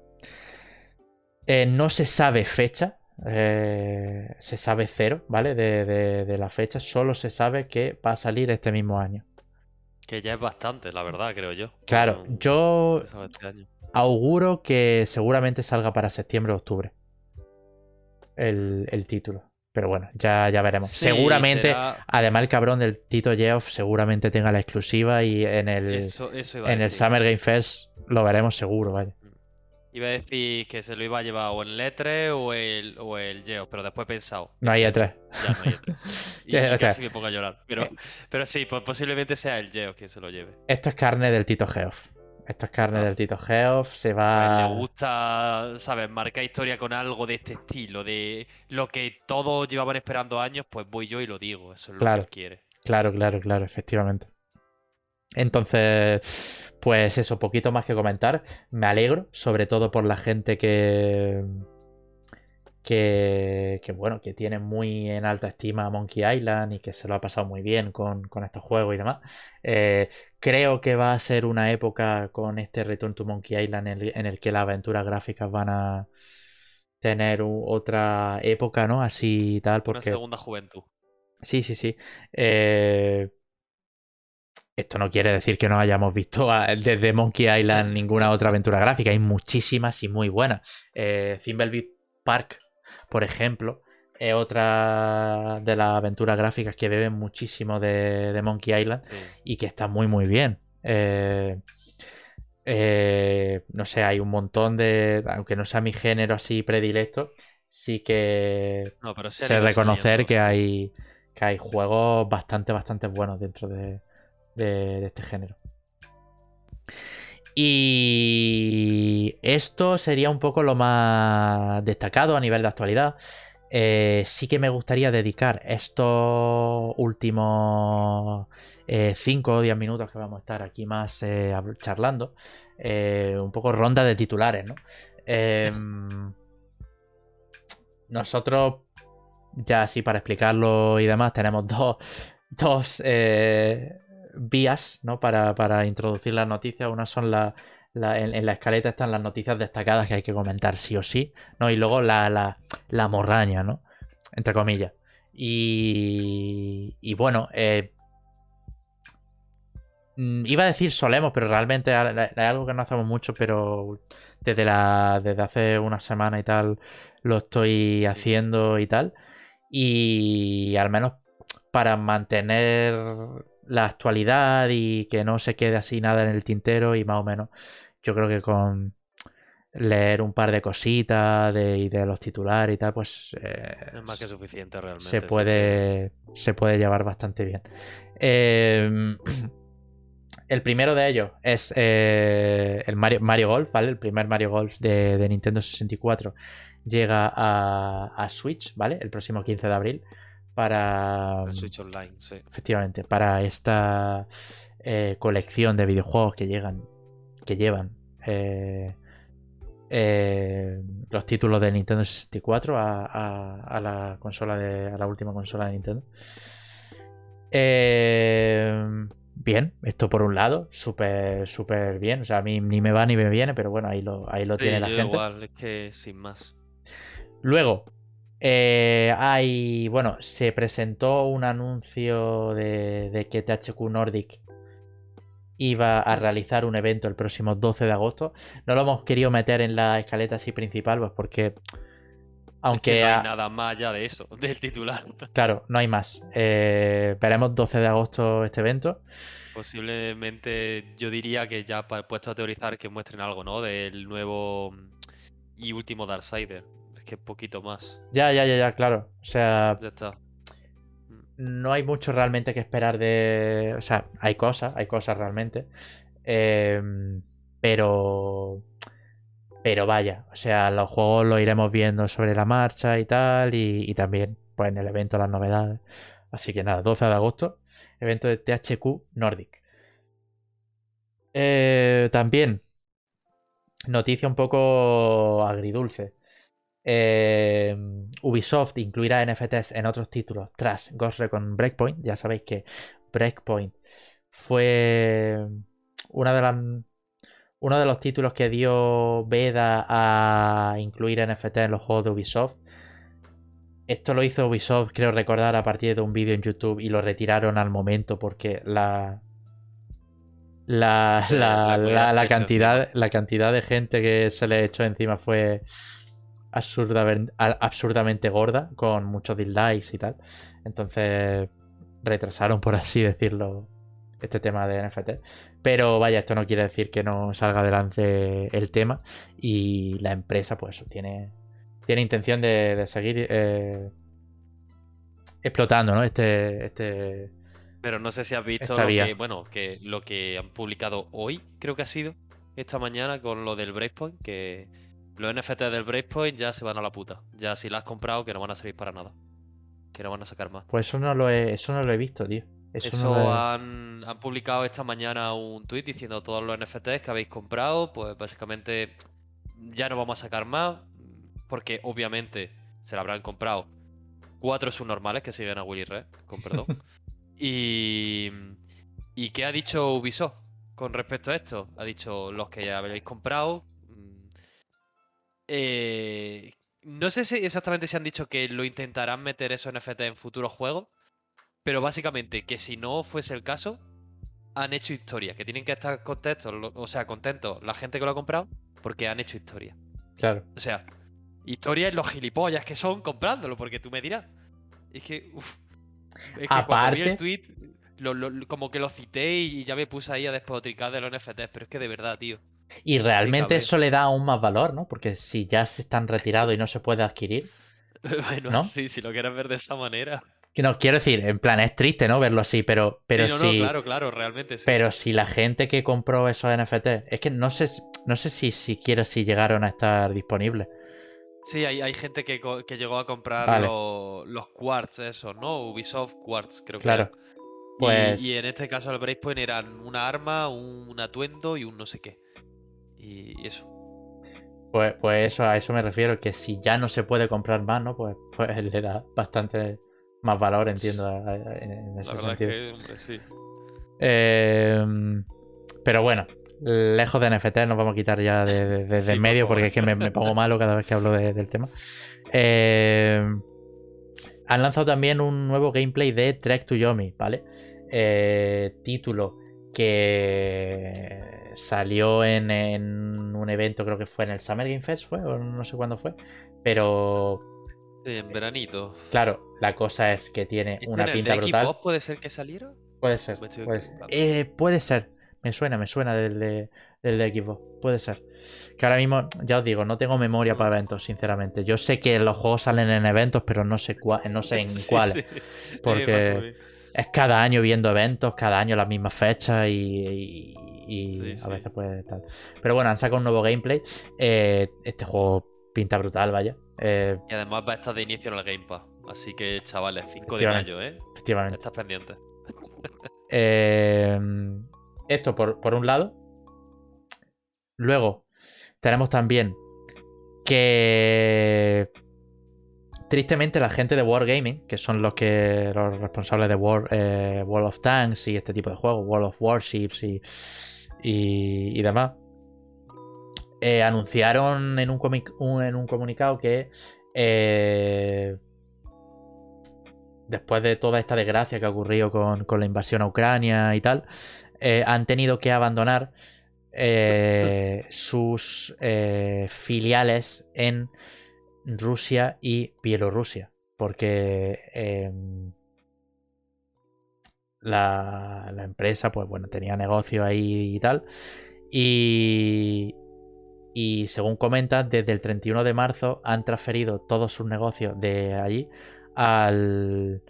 Eh, no se sabe fecha, se sabe cero, ¿vale? De, de, la fecha, solo se sabe que va a salir este mismo año. Que ya es bastante, la verdad, creo yo. Claro, yo este año. auguro que seguramente salga para septiembre o octubre el, el título. Pero bueno, ya, ya veremos. Sí, seguramente, será- además el cabrón del Tito Geoff seguramente tenga la exclusiva y en el, Eso, eso en el. Summer Game Fest lo veremos seguro, vaya. Iba a decir que se lo iba a llevar o el Letre o el, o el Geo, pero después he pensado. No hay E E3. Ya no hay E3. sí. Y, o sea- casi me pongo a llorar. Pero, pero sí, pues posiblemente sea el Geo quien se lo lleve. Esto es carne del Tito Geoff. Esto es carne del Tito Geoff. Se va. le gusta, ¿sabes? Marcar historia con algo de este estilo, de lo que todos llevaban esperando años, pues voy yo y lo digo. Eso es lo Claro. que él quiere. Claro, claro, claro, efectivamente. Entonces, pues eso, poquito más que comentar. Me alegro, sobre todo por la gente que. Que, que, bueno, que tiene muy en alta estima a Monkey Island y que se lo ha pasado muy bien con, con estos juegos y demás. Eh, creo que va a ser una época con este Return to Monkey Island en el, en el que las aventuras gráficas van a tener u- otra época, ¿no? Así y tal, Una porque... segunda juventud. Sí, sí, sí. Eh, Esto no quiere decir que no hayamos visto a- desde Monkey Island ninguna otra aventura gráfica. Hay muchísimas y muy buenas. Eh, Park, por ejemplo, es otra de las aventuras gráficas que beben muchísimo de, de Monkey Island Sí. y que está muy, muy bien. Eh, eh, no sé, hay un montón de. Aunque no sea mi género así predilecto, sí que No, pero sé reconocer que hay, que hay juegos bastante, bastante buenos dentro de, de- este género. Y esto sería un poco lo más destacado a nivel de actualidad. Eh, sí que me gustaría dedicar estos últimos 5 o 10 minutos que vamos a estar aquí más eh, charlando. eh, un poco ronda de titulares, ¿no? Em, nosotros, ya así para explicarlo y demás, tenemos dos, dos eh, vías ¿no? para, para introducir las noticias. Una son las. la- en, en la escaleta están las noticias destacadas que hay que comentar sí o sí, ¿no? Y luego la, la, la morraña, ¿no? Entre comillas. Y, y bueno, eh, mm, iba a decir solemos, pero realmente es algo que no hacemos mucho, pero desde, la, desde hace una semana y tal lo estoy haciendo y tal. Y al menos para mantener la actualidad y que no se quede así nada en el tintero y más o menos yo creo que con leer un par de cositas de, y de los titulares y tal, pues eh, Es más que suficiente realmente. se puede, se puede llevar bastante bien. Eh, el primero de ellos es eh, el Mario, Mario Golf, ¿vale? El primer Mario Golf de, de Nintendo 64 llega a, a Switch, ¿vale? El próximo 15 de abril para... El Switch Online, sí. Efectivamente, para esta eh, colección de videojuegos que llegan, que llevan eh, eh, los títulos de Nintendo 64 a, a- a la consola de, a la última consola de Nintendo. Eh, bien, esto por un lado, súper, súper bien. O sea, a mí ni me va ni me viene, pero bueno, ahí lo, ahí lo Sí, tiene la gente. igual, es que sin más. Luego, eh, hay, bueno, se presentó un anuncio de, de que THQ Nordic iba a realizar un evento el próximo 12 de agosto. No lo hemos querido meter en la escaleta así principal, pues porque, aunque, es que no hay a- nada más allá de eso, del titular. claro, no hay más. Eh, veremos 12 de agosto este evento. Posiblemente yo diría que ya pa- puesto a teorizar que muestren algo, ¿no? Del nuevo y último Darksider. Es que poquito más. Ya, ya, ya, ya, claro. O sea, Ya está. no hay mucho realmente que esperar de. O sea, hay cosas, hay cosas realmente. Em, pero. Pero vaya, o sea, los juegos los iremos viendo sobre la marcha y tal. Y, y también, pues en el evento, las novedades. Así que nada, 12 de agosto, evento de THQ Nordic. Eh, también, noticia un poco agridulce. Eh, Ubisoft incluirá NFTs en otros títulos tras Ghost Recon Breakpoint. Ya sabéis que Breakpoint fue una de las, uno de los títulos que dio veda a incluir NFT en los juegos de Ubisoft. Esto lo hizo Ubisoft, creo recordar, a partir de un vídeo en YouTube y lo retiraron al momento porque la, La, la- cantidad, la cantidad de gente que se le echó encima fue absurdamente gorda, con muchos dislikes y tal. Entonces retrasaron, por así decirlo, este tema de NFT. Pero vaya, esto no quiere decir que no salga adelante el tema. Y la empresa, pues tiene, tiene intención de, de seguir eh, explotando, ¿no? Este, este, Pero no sé si has visto lo que, bueno, que lo que han publicado hoy, creo que ha sido, esta mañana con lo del Breakpoint, que los NFT del Breakpoint ya se van a la puta. Ya si las has comprado, que no van a servir para nada. Que no van a sacar más. Pues eso no lo he, eso no lo he visto, tío. Eso, Eso, no lo he- han, han publicado esta mañana un tweet diciendo todos los NFTs que habéis comprado, pues básicamente ya no vamos a sacar más, porque obviamente se la habrán comprado cuatro subnormales que siguen a Willy Red, con perdón. y, ¿Y qué ha dicho Ubisoft con respecto a esto? Ha dicho los que ya habéis comprado. Eh, no sé si exactamente si han dicho que lo intentarán meter esos NFT en futuros juegos. Pero básicamente que si no fuese el caso, han hecho historia. Que tienen que estar contentos, o sea, contentos la gente que lo ha comprado, porque han hecho historia. Claro. O sea, historia es los gilipollas que son comprándolo, porque tú me dirás. Es que, es que cuando vi Aparte- el tweet, lo- lo- como que lo cité y ya me puse ahí a despotricar de los NFTs, pero es que de verdad, tío. Y realmente eso le da aún más valor, ¿no? Porque si ya se están retirados y no se puede adquirir. bueno, ¿No? sí, si lo quieres ver de esa manera. Que no, quiero decir, en plan, es triste, ¿no? Verlo así, pero, pero sí, no, si. no, claro, claro, realmente sí. Pero si la gente que compró esos NFT, es que no sé, si- no sé si siquiera si llegaron a estar disponibles. Sí, hay, hay gente que, que llegó a comprar Vale. los, los quartz, esos, ¿no? Ubisoft quartz, creo que Claro. Y- Pues- Y, en este caso el Breakpoint eran una arma, un atuendo y un no sé qué. Y, y eso. Pues, pues eso, a eso me refiero, que si ya no se puede comprar más, ¿no? Pues, pues le da bastante más valor, entiendo, a- a- en, en ese La verdad sentido. es que, hombre, sí. Eh, pero bueno, lejos de NFT, nos vamos a quitar ya de, de- Sí, medio porque es que me, me pongo malo cada vez que hablo de- del tema. Eh, han lanzado también un nuevo gameplay de Trek to Yomi, ¿vale? Eh, título que salió en, en un evento, creo que fue en el Summer Game Fest, fue, o no sé cuándo fue, pero Sí, en veranito. claro, la cosa es que tiene ¿Este una el pinta de brutal. Xbox puede ser que saliera? Puede ser, puede ser. Eh, puede ser. Me suena, me suena del de, del de Xbox. Puede ser. Que ahora mismo, ya os digo, no tengo memoria para eventos, sinceramente. Yo sé que los juegos salen en eventos, pero no sé, cua- no sé en Sí, cuáles. sí. Eh, porque- mí. Es cada año viendo eventos, cada año las mismas fechas y, y- y Sí, a sí. veces puede tal. Pero bueno, han sacado un nuevo gameplay. Eh, este juego pinta brutal, vaya. Eh, Y además va a estar de inicio en el Game Pass. Así que, chavales, 5 de mayo, ¿eh? efectivamente. Estás pendiente. Eh, esto por, por un lado. Luego, tenemos también que tristemente la gente de Wargaming, que son los que los responsables de War, eh, World of Tanks y este tipo de juegos, World of Warships y, y, demás, eh, anunciaron en un, comunicado que eh, después de toda esta desgracia que ha ocurrido con, con la invasión a Ucrania y tal, eh, han tenido que abandonar sus filiales en Rusia y Bielorrusia. Porque em, la, empresa, pues bueno, tenía negocio ahí y tal. Y, y según comentan, desde el 31 de marzo han transferido todos sus negocios de allí al,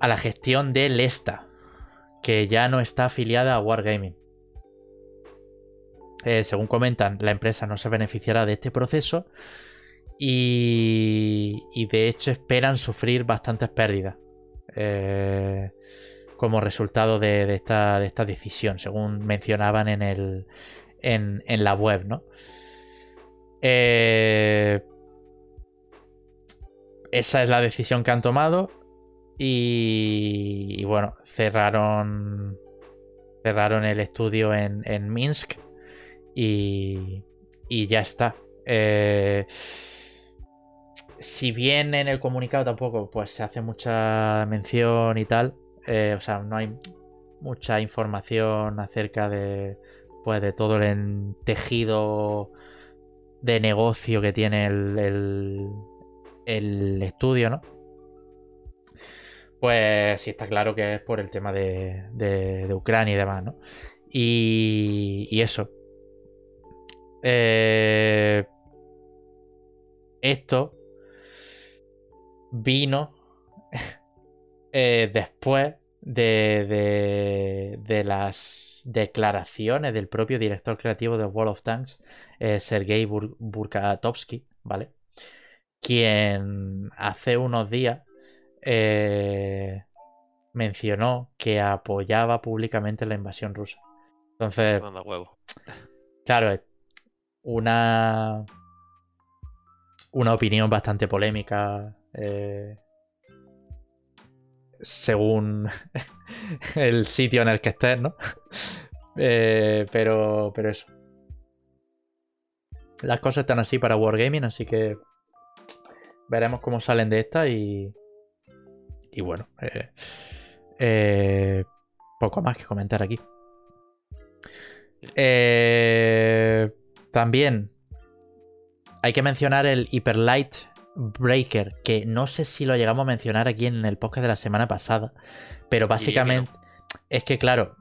a la gestión de Lesta, que ya no está afiliada a Wargaming. Eh, según comentan, la empresa no se beneficiará de este proceso y, y de hecho esperan sufrir bastantes pérdidas eh, como resultado de, esta, de esta decisión, según mencionaban en, el, en, la web, ¿no? Eh, esa es la decisión que han tomado y, bueno, cerraron cerraron el estudio en, en Minsk y, y ya está. Eh, si bien en el comunicado tampoco pues se hace mucha mención y tal, eh, o sea, no hay mucha información acerca de, pues, de todo el tejido de negocio que tiene el, el, estudio, ¿no? Pues sí está claro que es por el tema de, de, de Ucrania y demás, ¿no? Y, y eso. Eh, esto vino eh, después de, de, de, las declaraciones del propio director creativo de World of Tanks, eh, Sergei Bur Burkatovsky, ¿vale? Quien hace unos días eh, mencionó que apoyaba públicamente la invasión rusa. Entonces, claro, una una opinión bastante polémica eh, según el sitio en el que estés, ¿no? Eh, pero, pero eso. Las cosas están así para Wargaming, así que veremos cómo salen de esta y, y bueno, eh, poco más que comentar aquí. También hay que mencionar el Hyperlight Breaker, que no sé si lo llegamos a mencionar aquí en el podcast de la semana pasada, pero básicamente no. es que claro,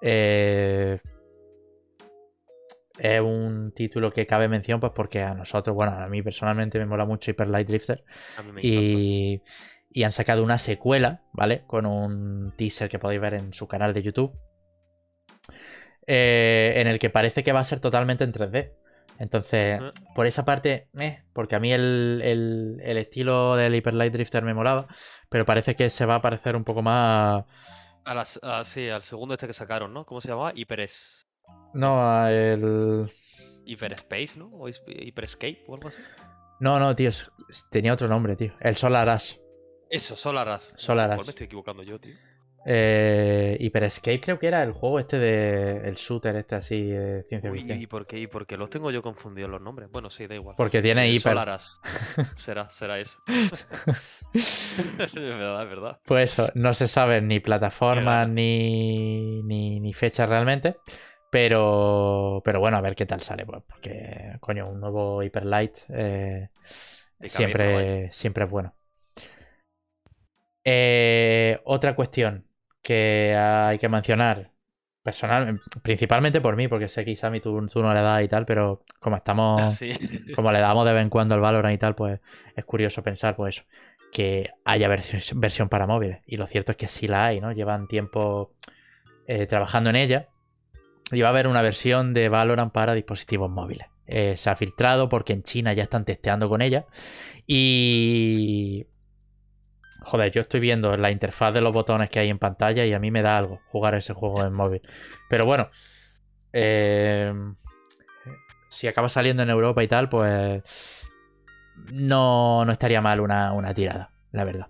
eh, es un título que cabe mención pues porque a nosotros, bueno, a mí personalmente me mola mucho Hyperlight Drifter y, y han sacado una secuela, ¿vale? Con un teaser que podéis ver en su canal de YouTube. Eh, en el que parece que va a ser totalmente en 3D. Entonces, mm. por esa parte, eh, porque a mí el, el, el, estilo del Hyper Light Drifter me molaba, pero parece que se va a parecer un poco más. A las, a, sí, al segundo este que sacaron, ¿no? ¿Cómo se llamaba? Hyperes. No, el. Hyperspace, ¿no? O Hyperscape o algo así. No, no, tío, tenía otro nombre, tío. El Solar Ash. Eso, Solar Ash. Solar Ash. me estoy equivocando yo, tío? Eh, Hyper Escape creo que era el juego este de el shooter este así de ciencia Uy, ficción. ¿Y por qué? ¿Y por qué los tengo yo confundidos los nombres? Bueno, sí, da igual. Porque tiene Eh, hiper. Solaras. será, será eso. es verdad, es verdad. Pues eso, no se sabe ni plataforma ni, ni, ni fecha realmente. Pero, pero bueno, a ver qué tal sale. Pues, porque, coño, un nuevo Hyper Light eh, siempre, siempre es bueno. Eh, otra cuestión que hay que mencionar, personal, principalmente por mí, porque sé que Isami tú, tú no le das y tal, pero como estamos, Ah, sí. como le damos de vez en cuando al Valorant y tal, pues es curioso pensar, pues eso, que haya versión, versión para móviles. Y lo cierto es que sí la hay, ¿no? Llevan tiempo eh, trabajando en ella. Y va a haber una versión de Valorant para dispositivos móviles. Eh, se ha filtrado porque en China ya están testeando con ella. Y Joder, yo estoy viendo la interfaz de los botones que hay en pantalla y a mí me da algo jugar ese juego en móvil. Pero bueno, eh, si acaba saliendo en Europa y tal, pues no, no estaría mal una, una, tirada, la verdad.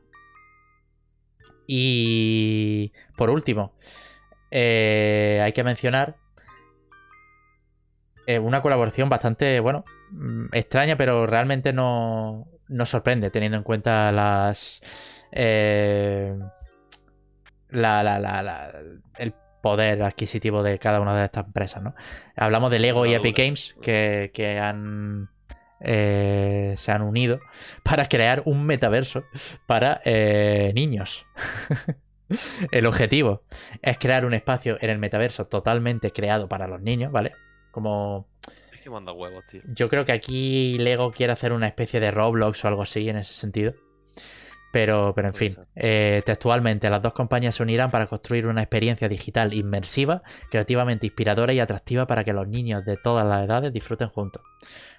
Y por último, eh, hay que mencionar eh, una colaboración bastante, bueno, extraña, pero realmente no, no sorprende teniendo en cuenta las eh, la, la, la, el poder adquisitivo de cada una de estas empresas. ¿no? Hablamos de Lego y Epic Games que, que han, eh, se han unido para crear un metaverso para eh, niños. el objetivo es crear un espacio en el metaverso totalmente creado para los niños, ¿vale? Como es que manda huevos, tío. Yo creo que aquí Lego quiere hacer una especie de Roblox o algo así en ese sentido. Pero, pero en fin, eh, textualmente las dos compañías se unirán para construir una experiencia digital inmersiva, creativamente inspiradora y atractiva para que los niños de todas las edades disfruten juntos.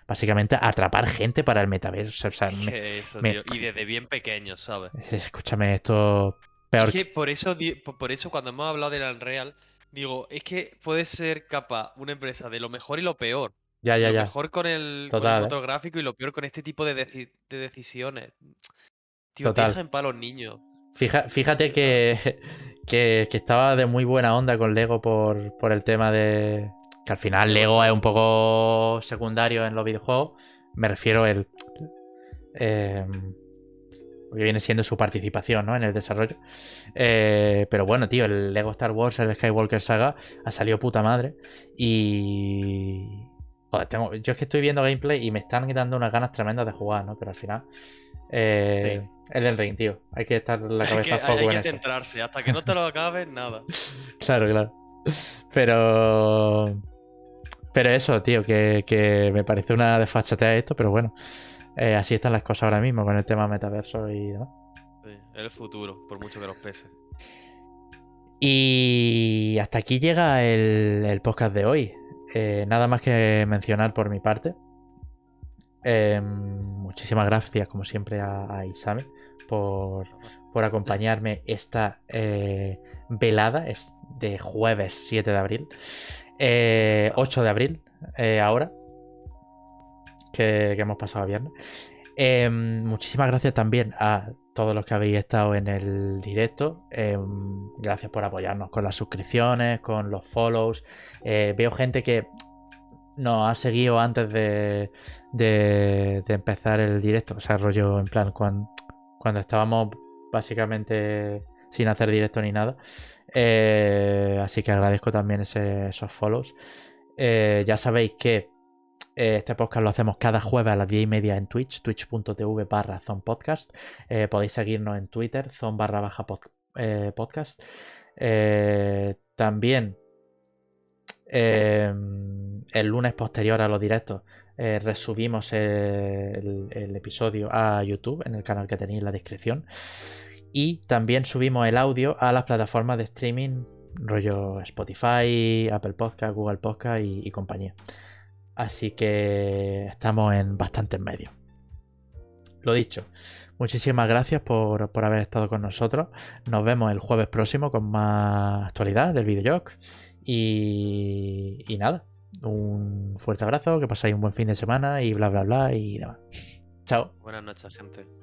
Básicamente atrapar gente para el metaverso. O sea, es me, eso, me, tío. Y desde bien pequeños, ¿sabes? Escúchame, esto peor. Es que por eso, por eso cuando hemos hablado del Unreal, digo, es que puede ser capaz una empresa de lo mejor y lo peor. Ya, ya, lo ya. mejor con el, Total, con el ¿eh? motor gráfico y lo peor con este tipo de, deci de decisiones. Tío, Total. deja en paz a los niños. Fija, fíjate que, que, que, estaba de muy buena onda con Lego por, por el tema de. Que al final Lego es un poco secundario en los videojuegos. Me refiero el. Eh, porque viene siendo su participación ¿no? en el desarrollo. Eh, pero bueno, tío, el Lego Star Wars, el Skywalker Saga, ha salido puta madre. Y. Joder, tengo... yo es que estoy viendo gameplay y me están dando unas ganas tremendas de jugar, ¿no? Pero al final. Eh, El del ring, tío. Hay que estar la cabeza hay que, hay, que centrarse. Hasta que no te lo acabes, nada. claro, claro. Pero. Pero eso, tío, que, que me parece una desfachatea esto, pero bueno. Eh, así están las cosas ahora mismo con el tema metaverso y demás. Sí, el futuro, por mucho que los pese. Y hasta aquí llega el, podcast de hoy. Eh, nada más que mencionar por mi parte. Eh, muchísimas gracias, como siempre, a, Isabel por, acompañarme esta velada de jueves 7 de abril. 8 de abril, ahora que, hemos pasado viernes. Em, muchísimas gracias también a todos los que habéis estado en el directo. Em, gracias por apoyarnos con las suscripciones, con los follows. Eh, veo gente que nos ha seguido antes de, de, empezar el directo. O sea, rollo en plan cuando, cuando estábamos básicamente sin hacer directo ni nada. Eh, así que agradezco también esos follows. Eh, ya sabéis que eh, este podcast lo hacemos cada jueves a las 10 y media en Twitch, twitch.tv barra zonpodcast. Podéis seguirnos en Twitter, zon baja podcast. también em, el lunes posterior a los directos resubimos el, episodio a YouTube en el canal que tenéis en la descripción. Y también subimos el audio a las plataformas de streaming rollo Spotify, Apple Podcast, Google Podcast y compañía. Así que estamos en bastante en medio. Lo dicho, muchísimas gracias por, haber estado con nosotros. Nos vemos el jueves próximo con más actualidad del videojuego. Y, y nada, un fuerte abrazo, que pasáis un buen fin de semana y bla bla bla y nada. Chao. Buenas noches, gente.